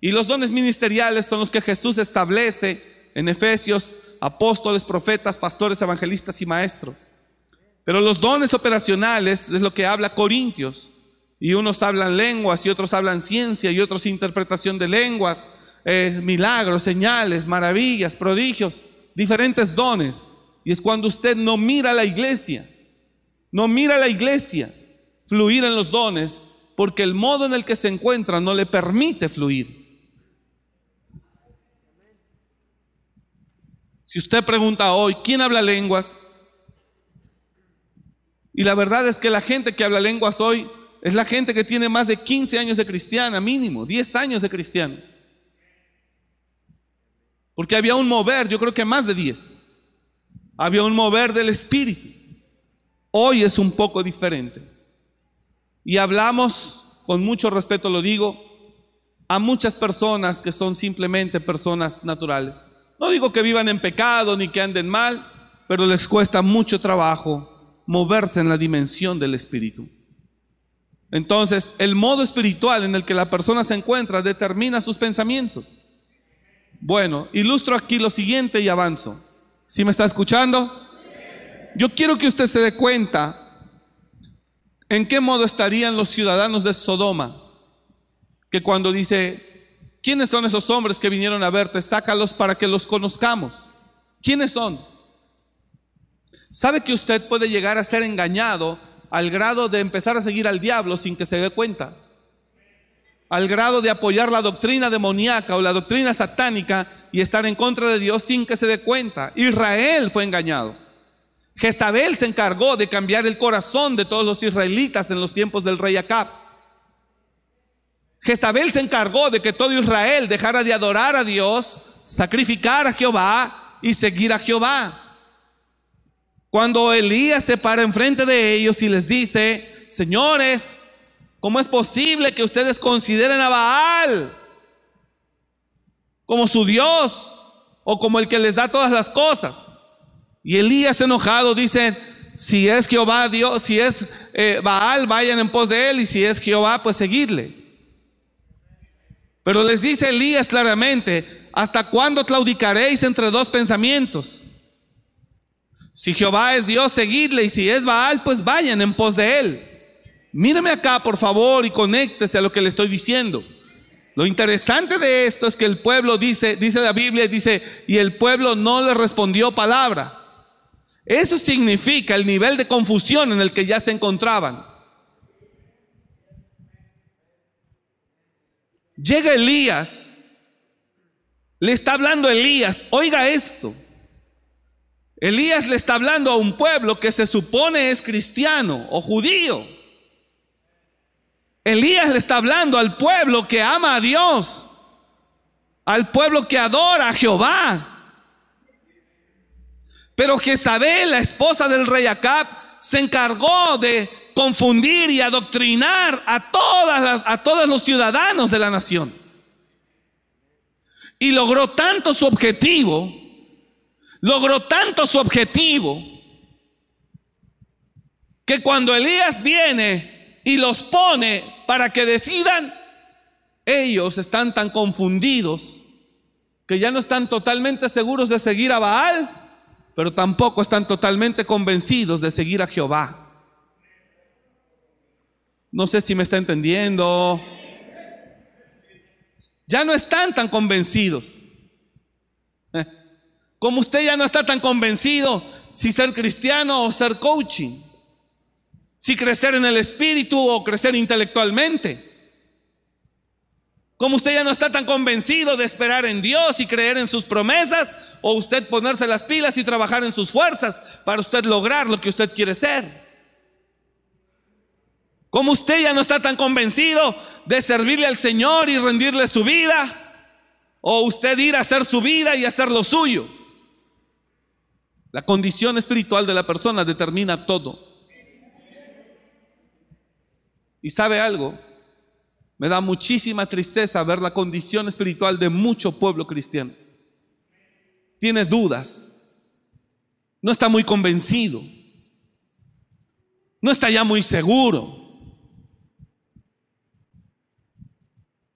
Y los dones ministeriales son los que Jesús establece en Efesios, apóstoles, profetas, pastores, evangelistas y maestros. Pero los dones operacionales es lo que habla Corintios. Y unos hablan lenguas y otros hablan ciencia y otros interpretación de lenguas, eh, milagros, señales, maravillas, prodigios, diferentes dones. Y es cuando usted no mira la iglesia, no mira la iglesia fluir en los dones, porque el modo en el que se encuentra no le permite fluir. Si usted pregunta hoy, ¿quién habla lenguas? Y la verdad es que la gente que habla lenguas hoy es la gente que tiene más de 15 años de cristiana, mínimo, 10 años de cristiano. Porque había un mover, yo creo que más de 10. Había un mover del Espíritu. Hoy es un poco diferente. Y hablamos, con mucho respeto lo digo, a muchas personas que son simplemente personas naturales. No digo que vivan en pecado ni que anden mal, pero les cuesta mucho trabajo moverse en la dimensión del espíritu. Entonces, el modo espiritual en el que la persona se encuentra determina sus pensamientos. Bueno, ilustro aquí lo siguiente y avanzo. ¿Sí me está escuchando? Yo quiero que usted se dé cuenta en qué modo estarían los ciudadanos de Sodoma, que cuando dice, ¿quiénes son esos hombres que vinieron a verte? Sácalos para que los conozcamos. ¿Quiénes son? ¿Sabe que usted puede llegar a ser engañado al grado de empezar a seguir al diablo sin que se dé cuenta? al grado de apoyar la doctrina demoníaca o la doctrina satánica y estar en contra de Dios sin que se dé cuenta. Israel fue engañado. Jezabel se encargó de cambiar el corazón de todos los israelitas en los tiempos del rey Acab. Jezabel se encargó de que todo Israel dejara de adorar a Dios, sacrificar a Jehová y seguir a Jehová. Cuando Elías se para enfrente de ellos y les dice, señores, ¿Cómo es posible que ustedes consideren a Baal como su Dios o como el que les da todas las cosas? Y Elías enojado dice, si es Jehová Dios, si es eh, Baal, vayan en pos de él, y si es Jehová, pues seguidle. Pero les dice Elías claramente, ¿hasta cuándo claudicaréis entre dos pensamientos? Si Jehová es Dios, seguidle, y si es Baal, pues vayan en pos de él. Míreme acá, por favor, y conéctese a lo que le estoy diciendo. Lo interesante de esto es que el pueblo dice, dice la Biblia, dice, y el pueblo no le respondió palabra. Eso significa el nivel de confusión en el que ya se encontraban. Llega Elías, le está hablando Elías, oiga esto. Elías le está hablando a un pueblo que se supone es cristiano o judío. Elías le está hablando al pueblo que ama a Dios, al pueblo que adora a Jehová. Pero Jezabel, la esposa del rey Acab, se encargó de confundir y adoctrinar a, a todos los ciudadanos de la nación. Y logró tanto su objetivo, logró tanto su objetivo, que cuando Elías viene y los pone para que decidan, ellos están tan confundidos que ya no están totalmente seguros de seguir a Baal, pero tampoco están totalmente convencidos de seguir a Jehová. No sé si me está entendiendo. Ya no están tan convencidos. Como usted ya no está tan convencido si ser cristiano o ser coaching si crecer en el espíritu o crecer intelectualmente. Como usted ya no está tan convencido de esperar en Dios y creer en sus promesas, o usted ponerse las pilas y trabajar en sus fuerzas para usted lograr lo que usted quiere ser. Como usted ya no está tan convencido de servirle al Señor y rendirle su vida, o usted ir a hacer su vida y hacer lo suyo. La condición espiritual de la persona determina todo. Y sabe algo, me da muchísima tristeza ver la condición espiritual de mucho pueblo cristiano. Tiene dudas, no está muy convencido, no está ya muy seguro.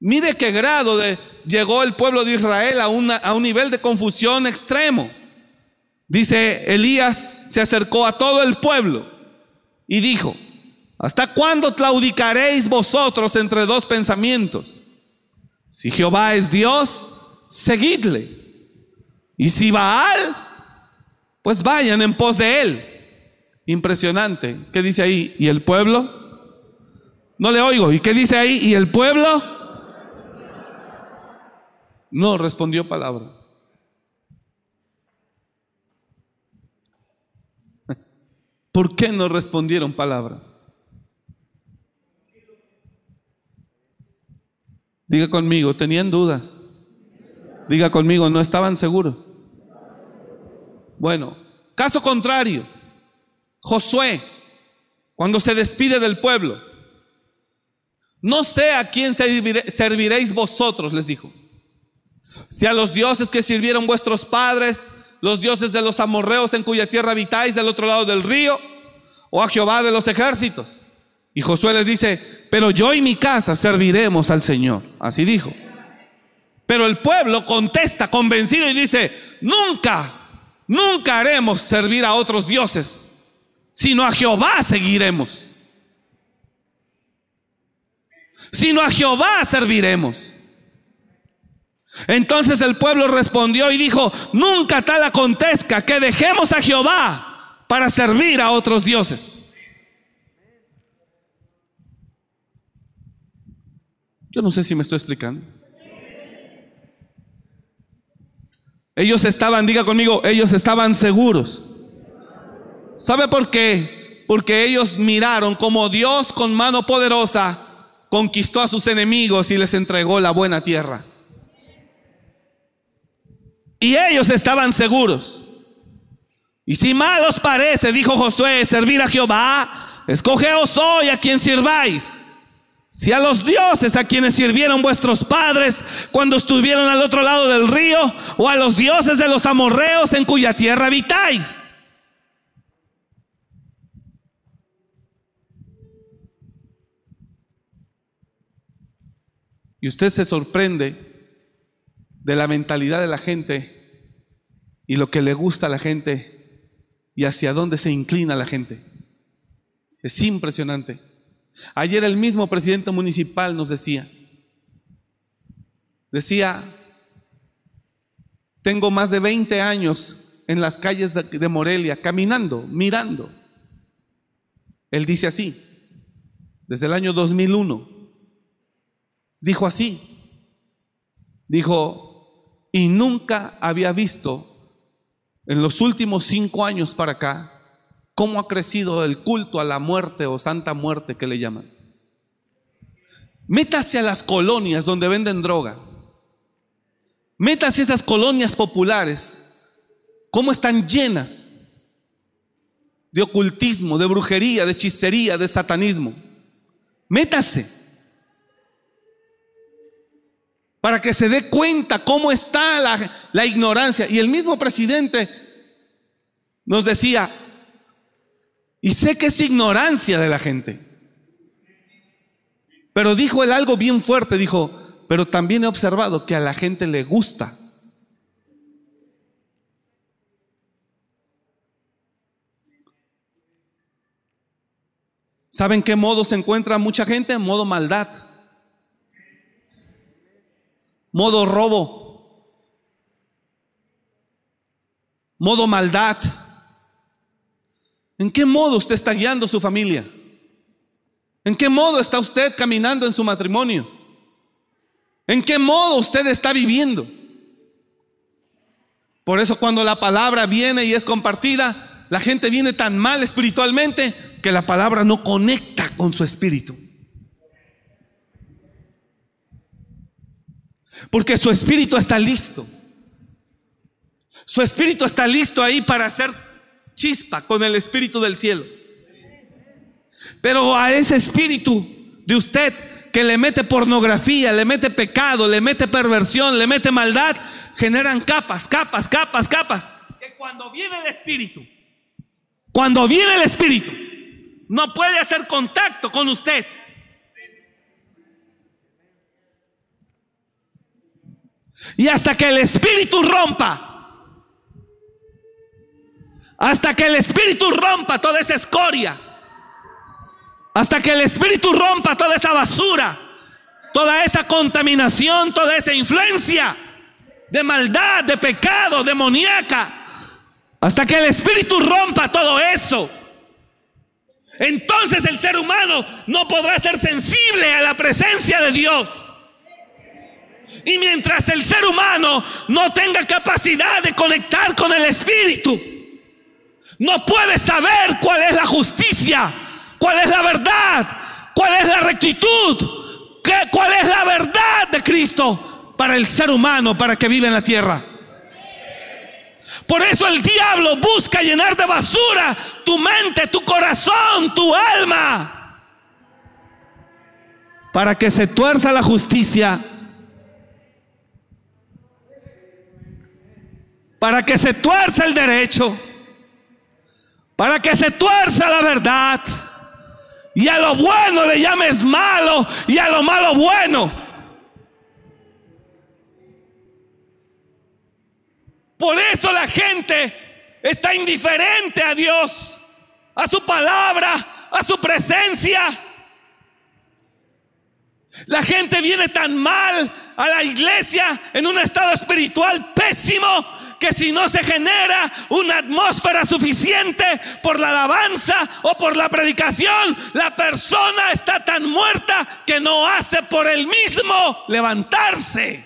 Mire qué grado de, llegó el pueblo de Israel a, a un nivel de confusión extremo. Dice, Elías se acercó a todo el pueblo y dijo, ¿Hasta cuándo claudicaréis vosotros entre dos pensamientos? Si Jehová es Dios, seguidle. Y si Baal, pues vayan en pos de él. Impresionante. ¿Qué dice ahí? ¿Y el pueblo? No le oigo. ¿Y qué dice ahí? ¿Y el pueblo? No respondió palabra. ¿Por qué no respondieron palabra? Diga conmigo, tenían dudas. Diga conmigo, no estaban seguros. Bueno, caso contrario, Josué, cuando se despide del pueblo, no sé a quién serviréis vosotros, les dijo. Si a los dioses que sirvieron vuestros padres, los dioses de los amorreos en cuya tierra habitáis del otro lado del río, o a Jehová de los ejércitos. Y Josué les dice, pero yo y mi casa serviremos al Señor. Así dijo. Pero el pueblo contesta convencido y dice, nunca, nunca haremos servir a otros dioses, sino a Jehová seguiremos. Sino a Jehová serviremos. Entonces el pueblo respondió y dijo, nunca tal acontezca que dejemos a Jehová para servir a otros dioses. Yo no sé si me estoy explicando. Ellos estaban, diga conmigo, ellos estaban seguros. ¿Sabe por qué? Porque ellos miraron como Dios con mano poderosa conquistó a sus enemigos y les entregó la buena tierra. Y ellos estaban seguros. Y si mal os parece, dijo Josué, servir a Jehová, escogeos hoy a quien sirváis. Si a los dioses a quienes sirvieron vuestros padres cuando estuvieron al otro lado del río, o a los dioses de los amorreos en cuya tierra habitáis. Y usted se sorprende de la mentalidad de la gente y lo que le gusta a la gente y hacia dónde se inclina la gente. Es impresionante. Ayer el mismo presidente municipal nos decía, decía, tengo más de 20 años en las calles de, Morelia caminando, mirando. Él dice así, desde el año 2001 dijo así, dijo, y nunca había visto en los últimos cinco años para acá cómo ha crecido el culto a la muerte o santa muerte que le llaman. Métase a las colonias donde venden droga. Métase a esas colonias populares, cómo están llenas de ocultismo, de brujería, de hechicería, de satanismo. Métase para que se dé cuenta cómo está la, ignorancia. Y el mismo presidente nos decía, y sé que es ignorancia de la gente, pero dijo él algo bien fuerte, dijo, pero también he observado que a la gente le gusta. ¿Saben qué modo se encuentra mucha gente? En modo maldad modo robo, modo maldad. ¿En qué modo usted está guiando su familia? ¿En qué modo está usted caminando en su matrimonio? ¿En qué modo usted está viviendo? Por eso cuando la palabra viene y es compartida, la gente viene tan mal espiritualmente que la palabra no conecta con su espíritu. Porque su espíritu está listo. Su espíritu está listo ahí para hacer chispa con el espíritu del cielo. Pero a ese espíritu de usted que le mete pornografía, le mete pecado, le mete perversión, le mete maldad, generan capas, capas, capas, capas. Que cuando viene el espíritu, cuando viene el espíritu, no puede hacer contacto con usted. Y hasta que el espíritu rompa, hasta que el espíritu rompa toda esa escoria, hasta que el espíritu rompa toda esa basura, toda esa contaminación, toda esa influencia de maldad, de pecado, demoníaca, hasta que el espíritu rompa todo eso. Entonces el ser humano no podrá ser sensible a la presencia de Dios. Y mientras el ser humano no tenga capacidad de conectar con el Espíritu, no puede saber cuál es la justicia, cuál es la verdad, cuál es la rectitud, cuál es la verdad de Cristo para el ser humano, para que vive en la tierra. Por eso el diablo busca llenar de basura tu mente, tu corazón, tu alma. Para que se tuerza la justicia para que se tuerza el derecho, para que se tuerza la verdad, y a lo bueno le llames malo y a lo malo bueno. Por eso la gente está indiferente a Dios, a su palabra, a su presencia. La gente viene tan mal a la iglesia en un estado espiritual pésimo que si no se genera una atmósfera suficiente por la alabanza o por la predicación, la persona está tan muerta que no hace por él mismo levantarse.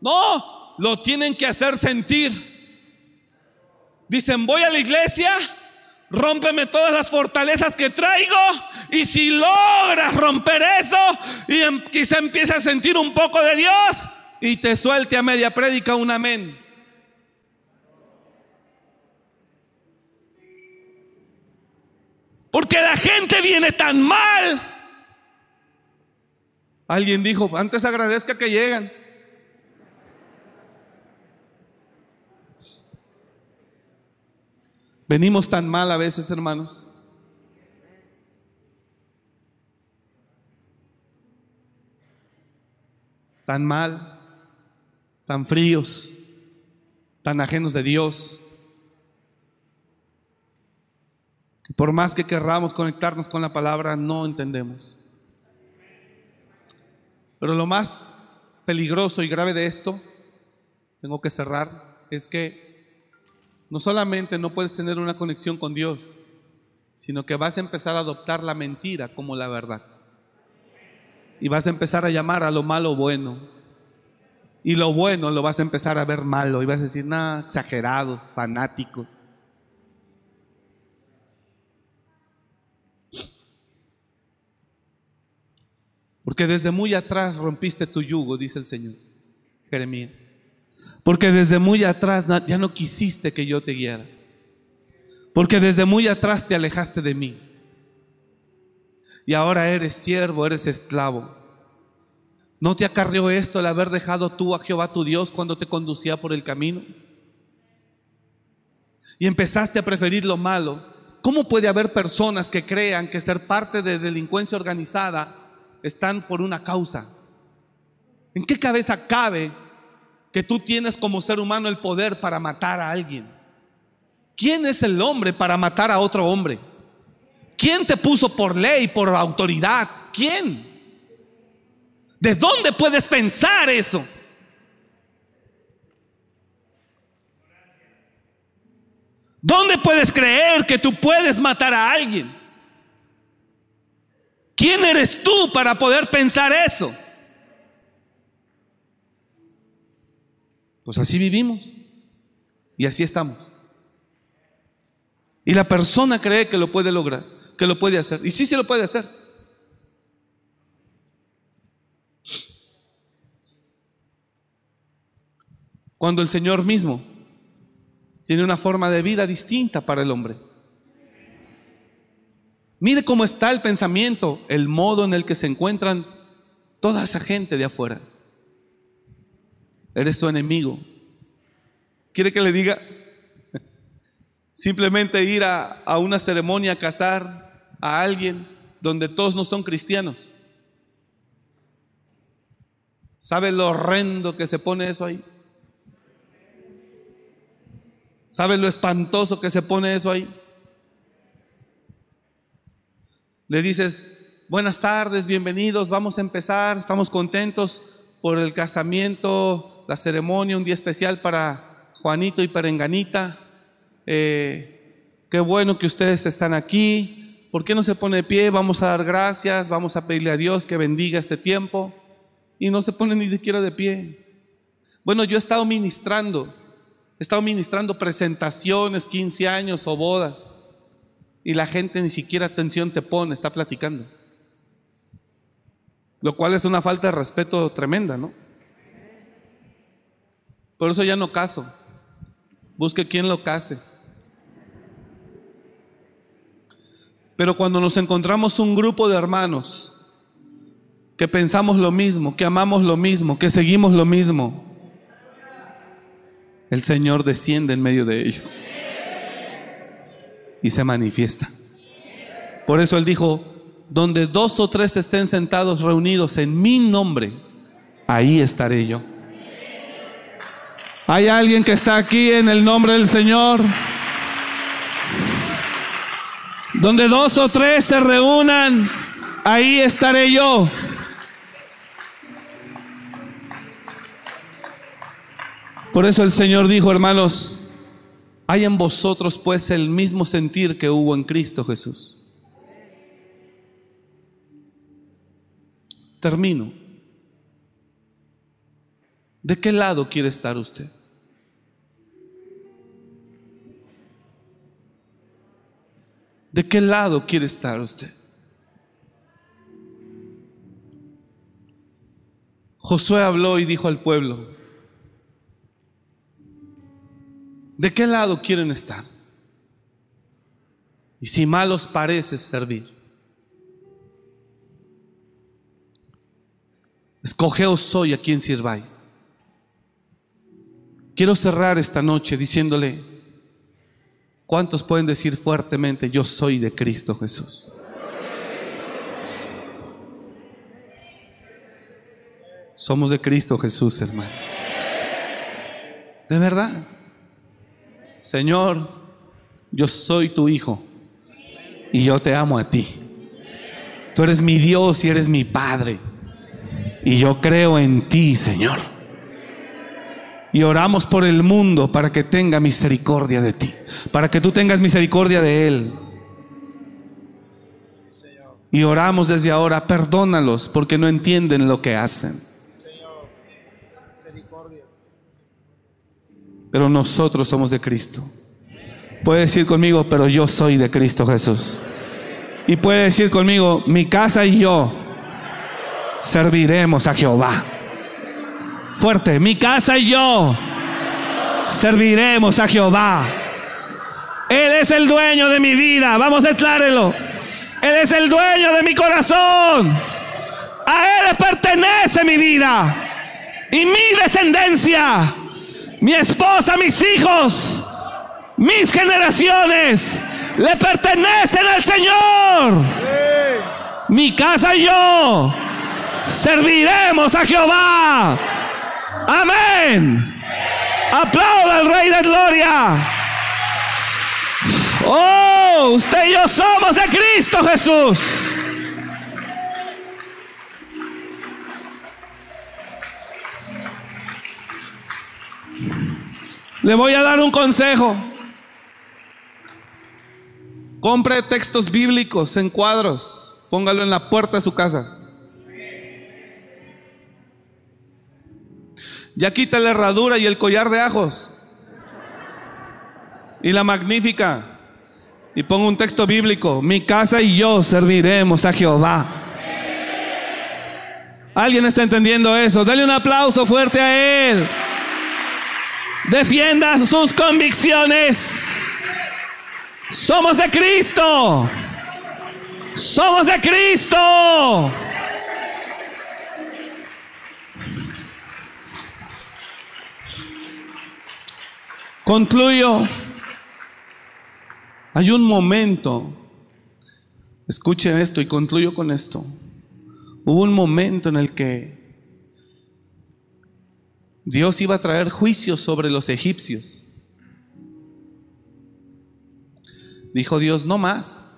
No, lo tienen que hacer sentir. Dicen, voy a la iglesia, rómpeme todas las fortalezas que traigo y si logras romper eso y em, quizá empieza a sentir un poco de Dios y te suelte a media prédica un amén. Porque la gente viene tan mal. Alguien dijo, antes agradezca que llegan. Venimos tan mal a veces, hermanos. Tan mal, tan fríos, tan ajenos de Dios. Que por más que querramos conectarnos con la palabra, no entendemos. Pero lo más peligroso y grave de esto, tengo que cerrar, es que no solamente no puedes tener una conexión con Dios, sino que vas a empezar a adoptar la mentira como la verdad. Y vas a empezar a llamar a lo malo bueno. Y lo bueno lo vas a empezar a ver malo. Y vas a decir, nada, exagerados, fanáticos. Porque desde muy atrás rompiste tu yugo, dice el Señor. Jeremías. Porque desde muy atrás ya no quisiste que yo te guiara. Porque desde muy atrás te alejaste de mí. Y ahora eres siervo, eres esclavo. ¿No te acarrió esto el haber dejado tú a Jehová tu Dios cuando te conducía por el camino? Y empezaste a preferir lo malo. ¿Cómo puede haber personas que crean que ser parte de delincuencia organizada están por una causa? ¿En qué cabeza cabe que tú tienes como ser humano el poder para matar a alguien. ¿Quién es el hombre para matar a otro hombre? ¿Quién te puso por ley, por autoridad? ¿Quién? ¿De dónde puedes pensar eso? ¿Dónde puedes creer que tú puedes matar a alguien? ¿Quién eres tú para poder pensar eso? Pues así vivimos y así estamos. Y la persona cree que lo puede lograr, que lo puede hacer. Y sí se lo puede hacer. Cuando el Señor mismo tiene una forma de vida distinta para el hombre. Mire cómo está el pensamiento, el modo en el que se encuentran toda esa gente de afuera eres su enemigo. ¿Quiere que le diga? Simplemente ir a, a una ceremonia a casar a alguien donde todos no son cristianos. ¿Sabe lo horrendo que se pone eso ahí? ¿Sabe lo espantoso que se pone eso ahí? Le dices, buenas tardes, bienvenidos, vamos a empezar, estamos contentos por el casamiento la ceremonia, un día especial para Juanito y Perenganita. Eh, qué bueno que ustedes están aquí. ¿Por qué no se pone de pie? Vamos a dar gracias, vamos a pedirle a Dios que bendiga este tiempo. Y no se pone ni siquiera de pie. Bueno, yo he estado ministrando, he estado ministrando presentaciones, 15 años o bodas. Y la gente ni siquiera atención te pone, está platicando. Lo cual es una falta de respeto tremenda, ¿no? Por eso ya no caso. Busque quien lo case. Pero cuando nos encontramos un grupo de hermanos que pensamos lo mismo, que amamos lo mismo, que seguimos lo mismo, el Señor desciende en medio de ellos y se manifiesta. Por eso Él dijo, donde dos o tres estén sentados reunidos en mi nombre, ahí estaré yo. ¿Hay alguien que está aquí en el nombre del Señor? Donde dos o tres se reúnan, ahí estaré yo. Por eso el Señor dijo, hermanos, hay en vosotros pues el mismo sentir que hubo en Cristo Jesús. Termino. ¿De qué lado quiere estar usted? ¿De qué lado quiere estar usted? Josué habló y dijo al pueblo, ¿de qué lado quieren estar? Y si mal os parece servir, escogeos hoy a quien sirváis. Quiero cerrar esta noche diciéndole, ¿cuántos pueden decir fuertemente, yo soy de Cristo Jesús? Somos de Cristo Jesús, hermanos. De verdad. Señor, yo soy tu hijo y yo te amo a ti. Tú eres mi Dios y eres mi Padre. Y yo creo en ti, Señor. Y oramos por el mundo para que tenga misericordia de ti, para que tú tengas misericordia de él. Y oramos desde ahora, perdónalos porque no entienden lo que hacen. Pero nosotros somos de Cristo. Puede decir conmigo, pero yo soy de Cristo Jesús. Y puede decir conmigo, mi casa y yo serviremos a Jehová. Fuerte, mi casa y yo serviremos a Jehová. Él es el dueño de mi vida. Vamos a declararlo. Él es el dueño de mi corazón. A Él pertenece mi vida y mi descendencia, mi esposa, mis hijos, mis generaciones le pertenecen al Señor. Mi casa y yo serviremos a Jehová. Amén. Aplauda al Rey de Gloria. Oh, usted y yo somos de Cristo Jesús. Le voy a dar un consejo. Compre textos bíblicos en cuadros. Póngalo en la puerta de su casa. Ya quita la herradura y el collar de ajos. Y la magnífica. Y pongo un texto bíblico. Mi casa y yo serviremos a Jehová. ¿Alguien está entendiendo eso? Dale un aplauso fuerte a Él. Defienda sus convicciones. Somos de Cristo. Somos de Cristo. Concluyo. Hay un momento, escuchen esto y concluyo con esto. Hubo un momento en el que Dios iba a traer juicio sobre los egipcios. Dijo Dios, no más.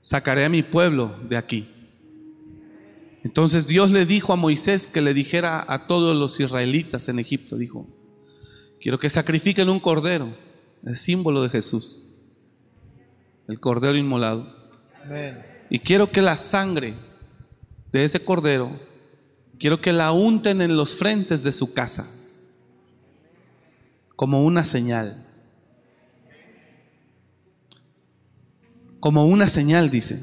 Sacaré a mi pueblo de aquí. Entonces Dios le dijo a Moisés que le dijera a todos los israelitas en Egipto, dijo, quiero que sacrifiquen un cordero, el símbolo de Jesús, el cordero inmolado. Y quiero que la sangre de ese cordero Quiero que la unten en los frentes de su casa como una señal. Como una señal, dice.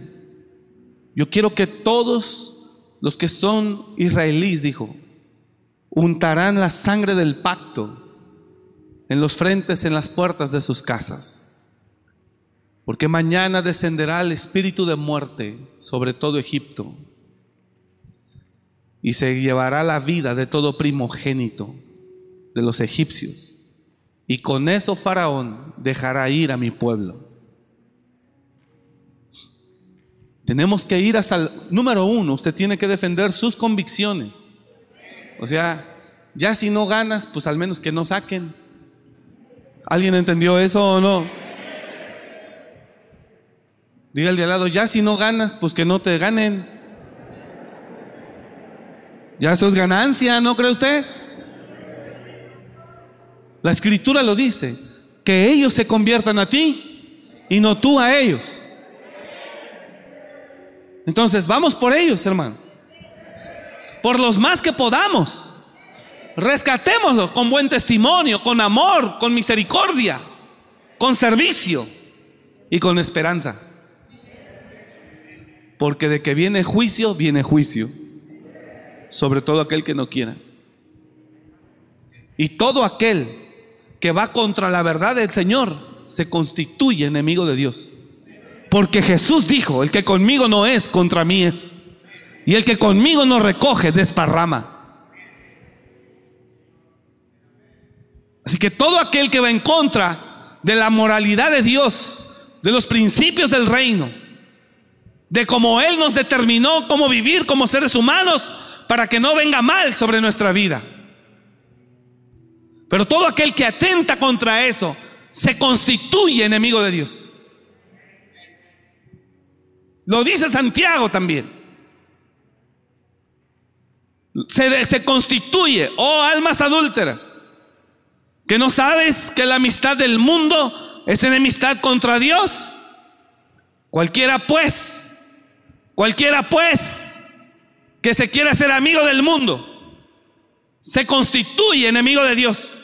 Yo quiero que todos los que son israelíes, dijo, untarán la sangre del pacto en los frentes, en las puertas de sus casas. Porque mañana descenderá el espíritu de muerte sobre todo Egipto y se llevará la vida de todo primogénito de los egipcios. Y con eso Faraón dejará ir a mi pueblo. Tenemos que ir hasta el número uno, usted tiene que defender sus convicciones. O sea, ya si no ganas, pues al menos que no saquen. ¿Alguien entendió eso o no? Diga el de al lado, ya si no ganas, pues que no te ganen. Ya eso es ganancia, ¿no cree usted? La escritura lo dice, que ellos se conviertan a ti y no tú a ellos. Entonces, vamos por ellos, hermano. Por los más que podamos. Rescatémoslos con buen testimonio, con amor, con misericordia, con servicio y con esperanza. Porque de que viene juicio, viene juicio. Sobre todo aquel que no quiera. Y todo aquel que va contra la verdad del Señor se constituye enemigo de Dios. Porque Jesús dijo, el que conmigo no es, contra mí es. Y el que conmigo no recoge, desparrama. Así que todo aquel que va en contra de la moralidad de Dios, de los principios del reino, de cómo Él nos determinó cómo vivir como seres humanos para que no venga mal sobre nuestra vida. Pero todo aquel que atenta contra eso se constituye enemigo de Dios. Lo dice Santiago también. Se, se, constituye, oh almas adúlteras, que no sabes que la amistad del mundo es enemistad contra Dios. Cualquiera pues, cualquiera pues que se quiera ser amigo del mundo, se constituye enemigo de Dios.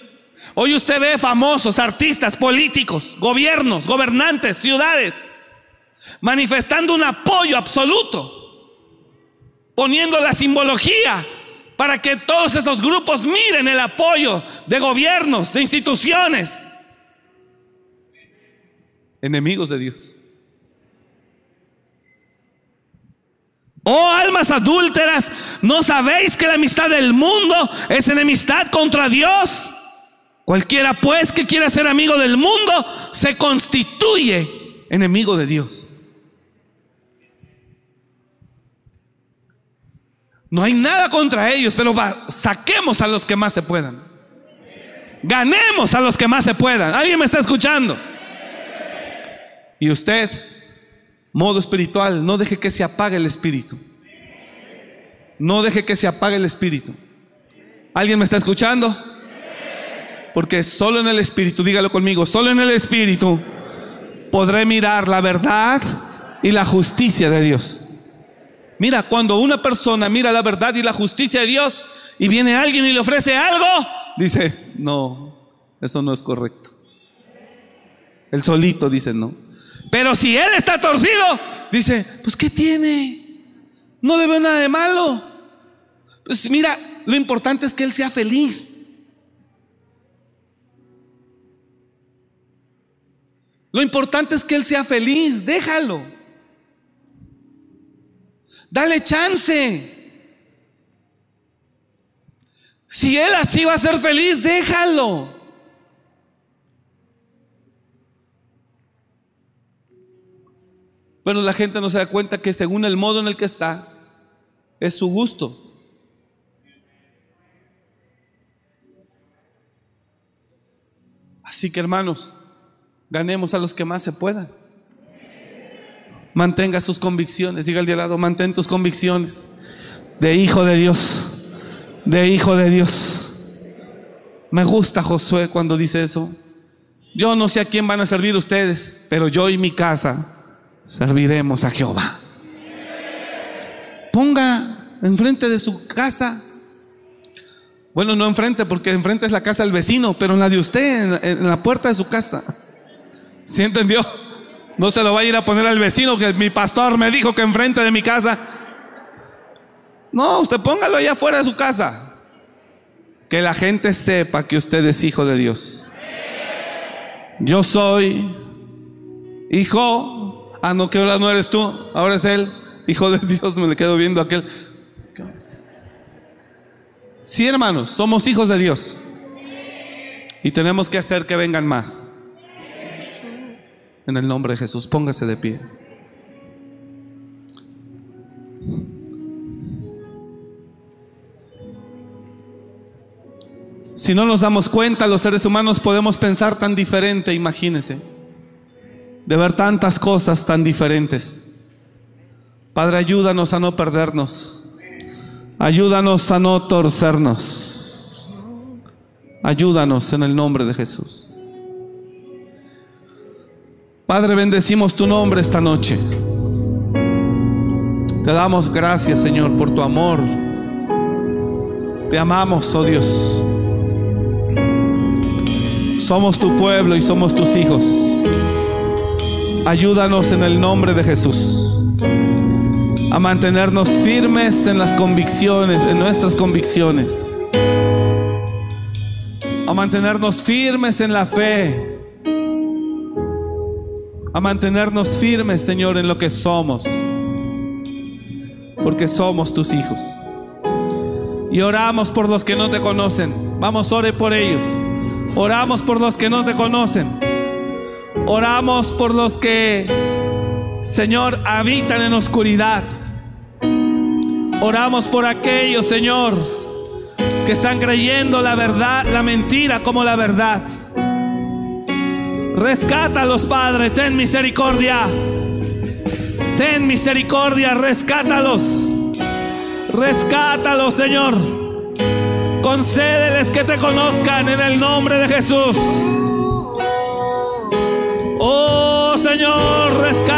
Hoy usted ve famosos, artistas, políticos, gobiernos, gobernantes, ciudades, manifestando un apoyo absoluto, poniendo la simbología para que todos esos grupos miren el apoyo de gobiernos, de instituciones, enemigos de Dios. Oh almas adúlteras, ¿no sabéis que la amistad del mundo es enemistad contra Dios? Cualquiera pues que quiera ser amigo del mundo se constituye enemigo de Dios. No hay nada contra ellos, pero saquemos a los que más se puedan. Ganemos a los que más se puedan. ¿Alguien me está escuchando? Y usted, modo espiritual, no deje que se apague el espíritu. No deje que se apague el espíritu. ¿Alguien me está escuchando? Porque solo en el Espíritu, dígalo conmigo, solo en el Espíritu podré mirar la verdad y la justicia de Dios. Mira, cuando una persona mira la verdad y la justicia de Dios y viene alguien y le ofrece algo, dice, no, eso no es correcto. El solito dice no. Pero si él está torcido, dice, pues ¿qué tiene? No le veo nada de malo. Pues mira, lo importante es que él sea feliz. Lo importante es que él sea feliz, déjalo. Dale chance. Si él así va a ser feliz, déjalo. Pero la gente no se da cuenta que según el modo en el que está, es su gusto. Así que hermanos, Ganemos a los que más se puedan. Mantenga sus convicciones. Diga al de lado, mantén tus convicciones de hijo de Dios. De hijo de Dios. Me gusta Josué cuando dice eso. Yo no sé a quién van a servir ustedes, pero yo y mi casa serviremos a Jehová. Ponga enfrente de su casa bueno, no enfrente, porque enfrente es la casa del vecino, pero en la de usted, en, la puerta de su casa. ¿Sí entendió? No se lo va a ir a poner al vecino que mi pastor me dijo que enfrente de mi casa. No, usted póngalo allá afuera de su casa. Que la gente sepa que usted es hijo de Dios. Yo soy hijo. Ah, no, que ahora no eres tú, ahora es él. Hijo de Dios, me le quedo viendo aquel. Sí, hermanos, somos hijos de Dios. Y tenemos que hacer que vengan más. En el nombre de Jesús, póngase de pie. Si no nos damos cuenta, los seres humanos podemos pensar tan diferente, imagínese, de ver tantas cosas tan diferentes. Padre, ayúdanos a no perdernos. Ayúdanos a no torcernos. Ayúdanos en el nombre de Jesús. Padre, bendecimos tu nombre esta noche. Te damos gracias, Señor, por tu amor. Te amamos, oh Dios. Somos tu pueblo y somos tus hijos. Ayúdanos en el nombre de Jesús a mantenernos firmes en las convicciones, en nuestras convicciones. A mantenernos firmes en la fe. A mantenernos firmes, Señor, en lo que somos. Porque somos tus hijos. Y oramos por los que no te conocen. Vamos, ore por ellos. Oramos por los que no te conocen. Oramos por los que, Señor, habitan en oscuridad. Oramos por aquellos, Señor, que están creyendo la verdad, la mentira como la verdad. Rescátalos, Padre, ten misericordia. Ten misericordia, rescátalos. Rescátalos, Señor. Concédeles que te conozcan en el nombre de Jesús. Oh Señor, rescátalos.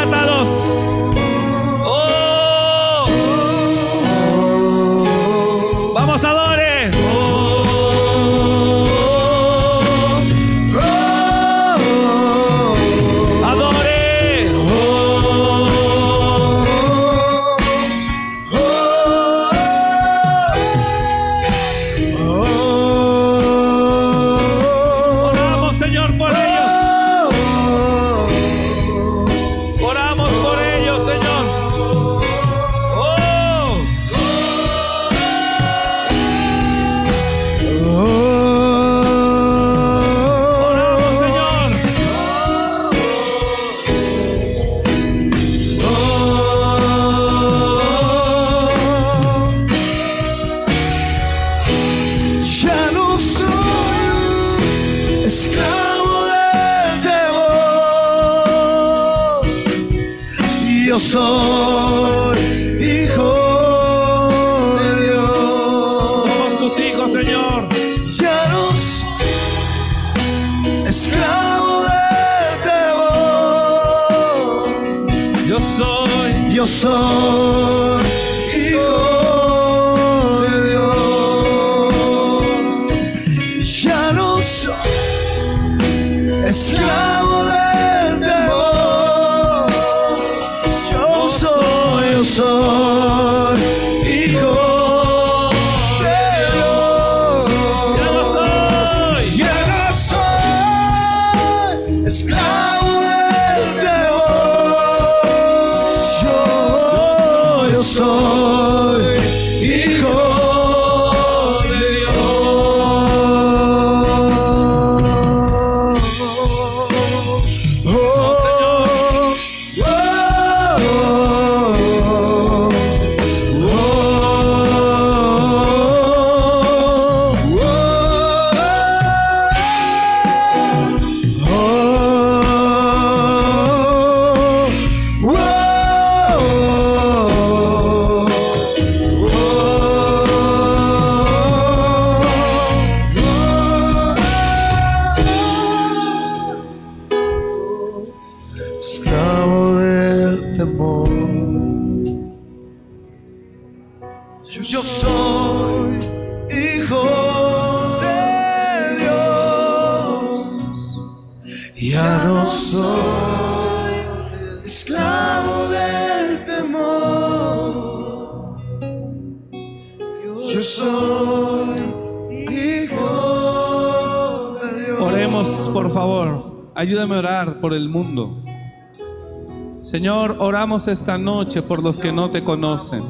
Señor, oramos esta noche por los que no te conocen.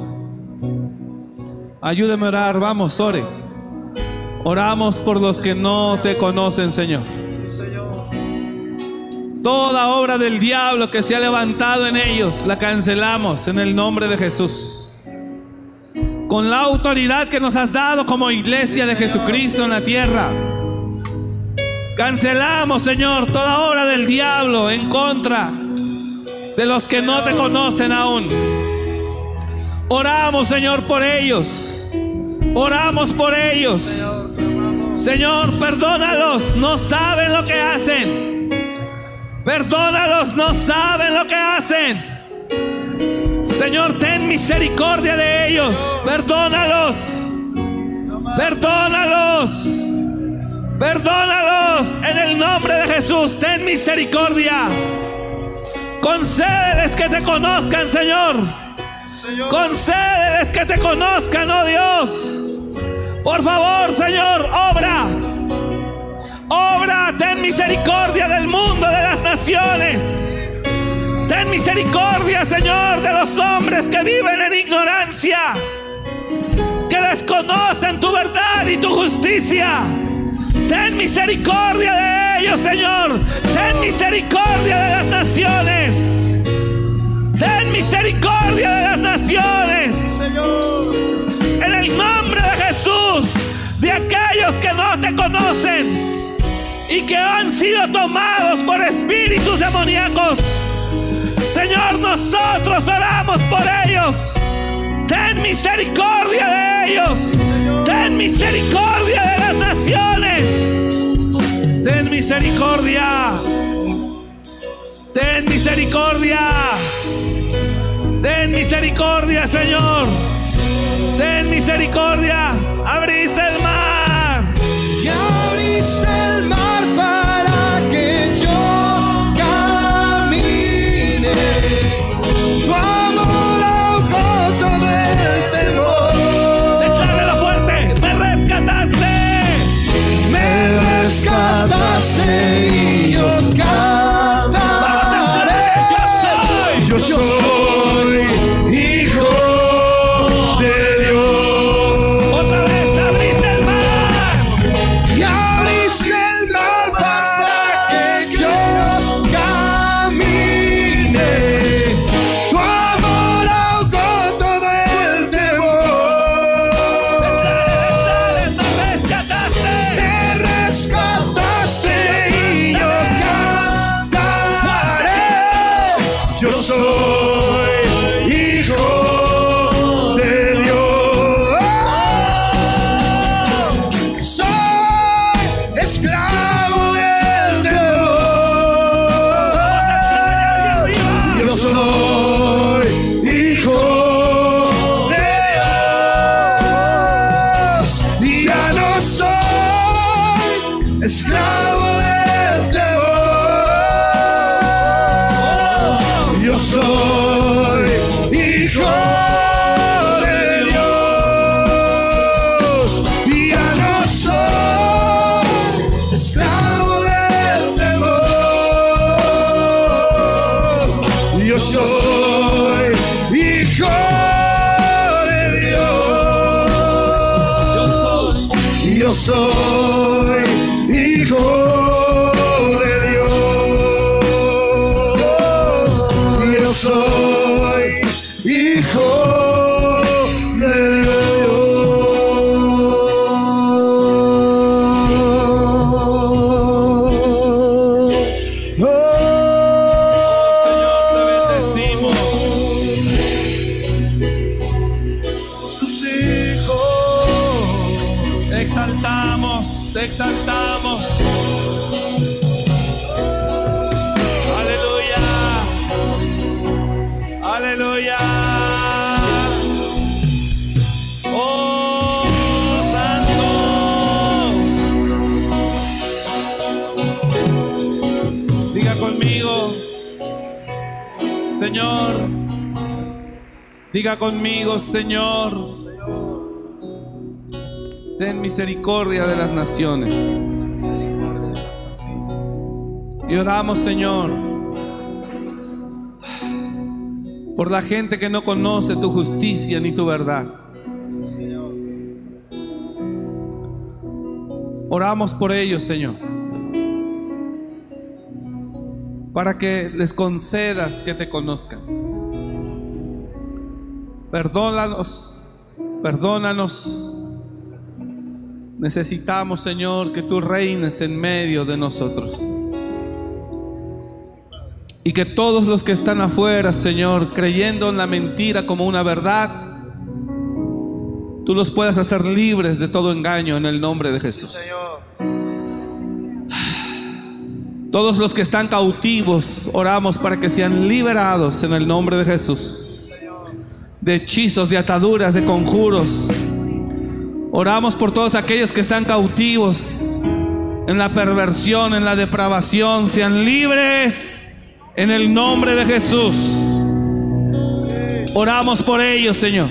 Ayúdame a orar, vamos, ore. Oramos por los que no te conocen, Señor. Toda obra del diablo que se ha levantado en ellos, la cancelamos en el nombre de Jesús. Con la autoridad que nos has dado como iglesia de Jesucristo en la tierra. Cancelamos, Señor, toda obra del diablo en contra de los que no te conocen aún. Oramos, Señor, por ellos. Oramos por ellos. Señor, perdónalos, no saben lo que hacen. Perdónalos, no saben lo que hacen. Señor, ten misericordia de ellos. Perdónalos. Perdónalos. Perdónalos en el nombre de Jesús. Ten misericordia. Concédeles que te conozcan, Señor. Señor. Concédeles que te conozcan, oh Dios. Por favor, Señor, obra. Obra, ten misericordia del mundo, de las naciones. Ten misericordia, Señor, de los hombres que viven en ignorancia, que desconocen tu verdad y tu justicia. Ten misericordia de ellos, Señor. Ten misericordia de las naciones. Ten misericordia de las naciones. En el nombre de Jesús, de aquellos que no te conocen y que han sido tomados por espíritus demoníacos. Señor, nosotros oramos por ellos. Ten misericordia de ellos. Ten misericordia de las naciones. Ten misericordia. Ten misericordia. Ten misericordia, Señor. Ten misericordia. Abriste te exaltamos. Aleluya. Aleluya. Oh, santo. Diga conmigo, Señor. Diga conmigo, Señor. Ten misericordia de las naciones. Y oramos, Señor, por la gente que no conoce tu justicia ni tu verdad. Oramos por ellos, Señor, para que les concedas que te conozcan. Perdónanos, perdónanos. Necesitamos, Señor, que tú reines en medio de nosotros. Y que todos los que están afuera, Señor, creyendo en la mentira como una verdad, tú los puedas hacer libres de todo engaño en el nombre de Jesús. Todos los que están cautivos, oramos para que sean liberados en el nombre de Jesús. De hechizos, de ataduras, de conjuros. Oramos por todos aquellos que están cautivos en la perversión, en la depravación. Sean libres en el nombre de Jesús. Oramos por ellos, Señor.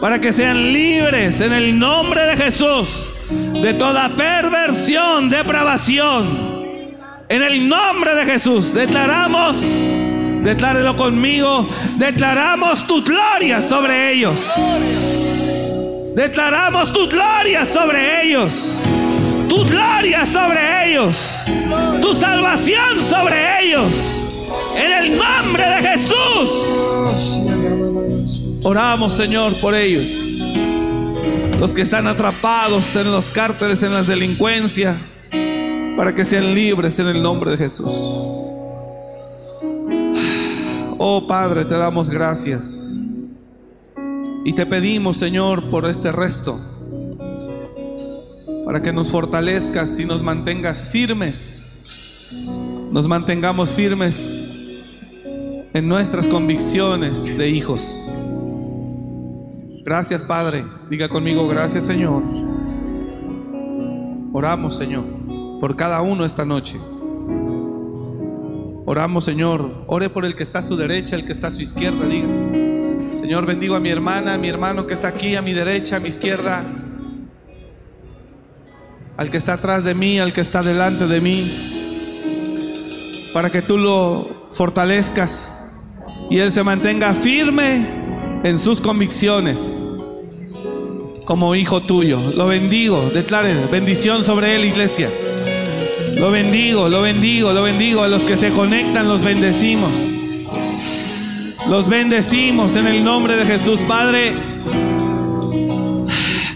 Para que sean libres en el nombre de Jesús de toda perversión, depravación. En el nombre de Jesús declaramos, declárelo conmigo, declaramos tu gloria sobre ellos. Declaramos tu gloria sobre ellos. Tu gloria sobre ellos. Tu salvación sobre ellos. En el nombre de Jesús. Oramos, Señor, por ellos. Los que están atrapados en los cárteles, en las delincuencia, para que sean libres en el nombre de Jesús. Oh Padre, te damos gracias. Y te pedimos, Señor, por este resto, para que nos fortalezcas y nos mantengas firmes. Nos mantengamos firmes en nuestras convicciones de hijos. Gracias, Padre. Diga conmigo, gracias, Señor. Oramos, Señor, por cada uno esta noche. Oramos, Señor. Ore por el que está a su derecha, el que está a su izquierda. Diga, Señor, bendigo a mi hermana, a mi hermano que está aquí, a mi derecha, a mi izquierda. Al que está atrás de mí, al que está delante de mí. Para que tú lo fortalezcas y él se mantenga firme en sus convicciones como hijo tuyo. Lo bendigo, declare bendición sobre él, iglesia. Lo bendigo, lo bendigo, lo bendigo. A los que se conectan los bendecimos. Los bendecimos en el nombre de Jesús, Padre.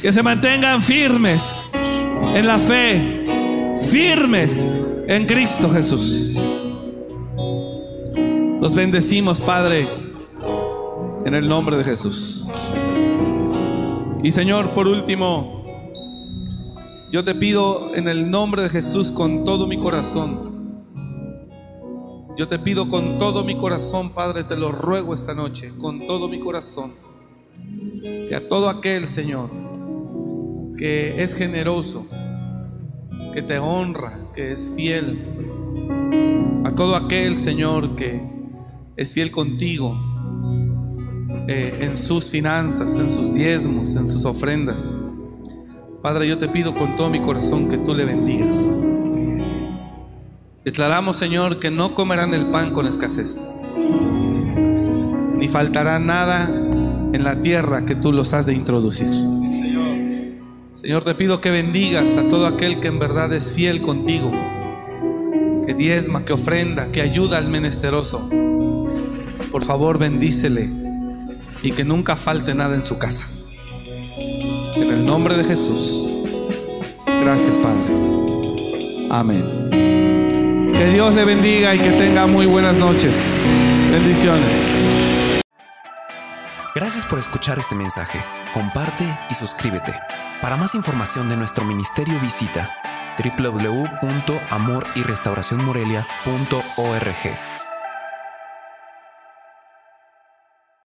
Que se mantengan firmes en la fe, firmes en Cristo Jesús. Los bendecimos, Padre, en el nombre de Jesús. Y Señor, por último, yo te pido en el nombre de Jesús con todo mi corazón. Yo te pido con todo mi corazón, Padre, te lo ruego esta noche, con todo mi corazón, que a todo aquel, Señor, que es generoso, que te honra, que es fiel, a todo aquel, Señor, que es fiel contigo eh, en sus finanzas, en sus diezmos, en sus ofrendas. Padre, yo te pido con todo mi corazón que tú le bendigas. Declaramos, Señor, que no comerán el pan con escasez, ni faltará nada en la tierra que tú los has de introducir. Señor, te pido que bendigas a todo aquel que en verdad es fiel contigo, que diezma, que ofrenda, que ayuda al menesteroso. Por favor, bendícele y que nunca falte nada en su casa. En el nombre de Jesús. Gracias, Padre. Amén. Que Dios le bendiga y que tenga muy buenas noches. Bendiciones. Gracias por escuchar este mensaje. Comparte y suscríbete. Para más información de nuestro ministerio visita www.amoryrestauracionmorelia.org.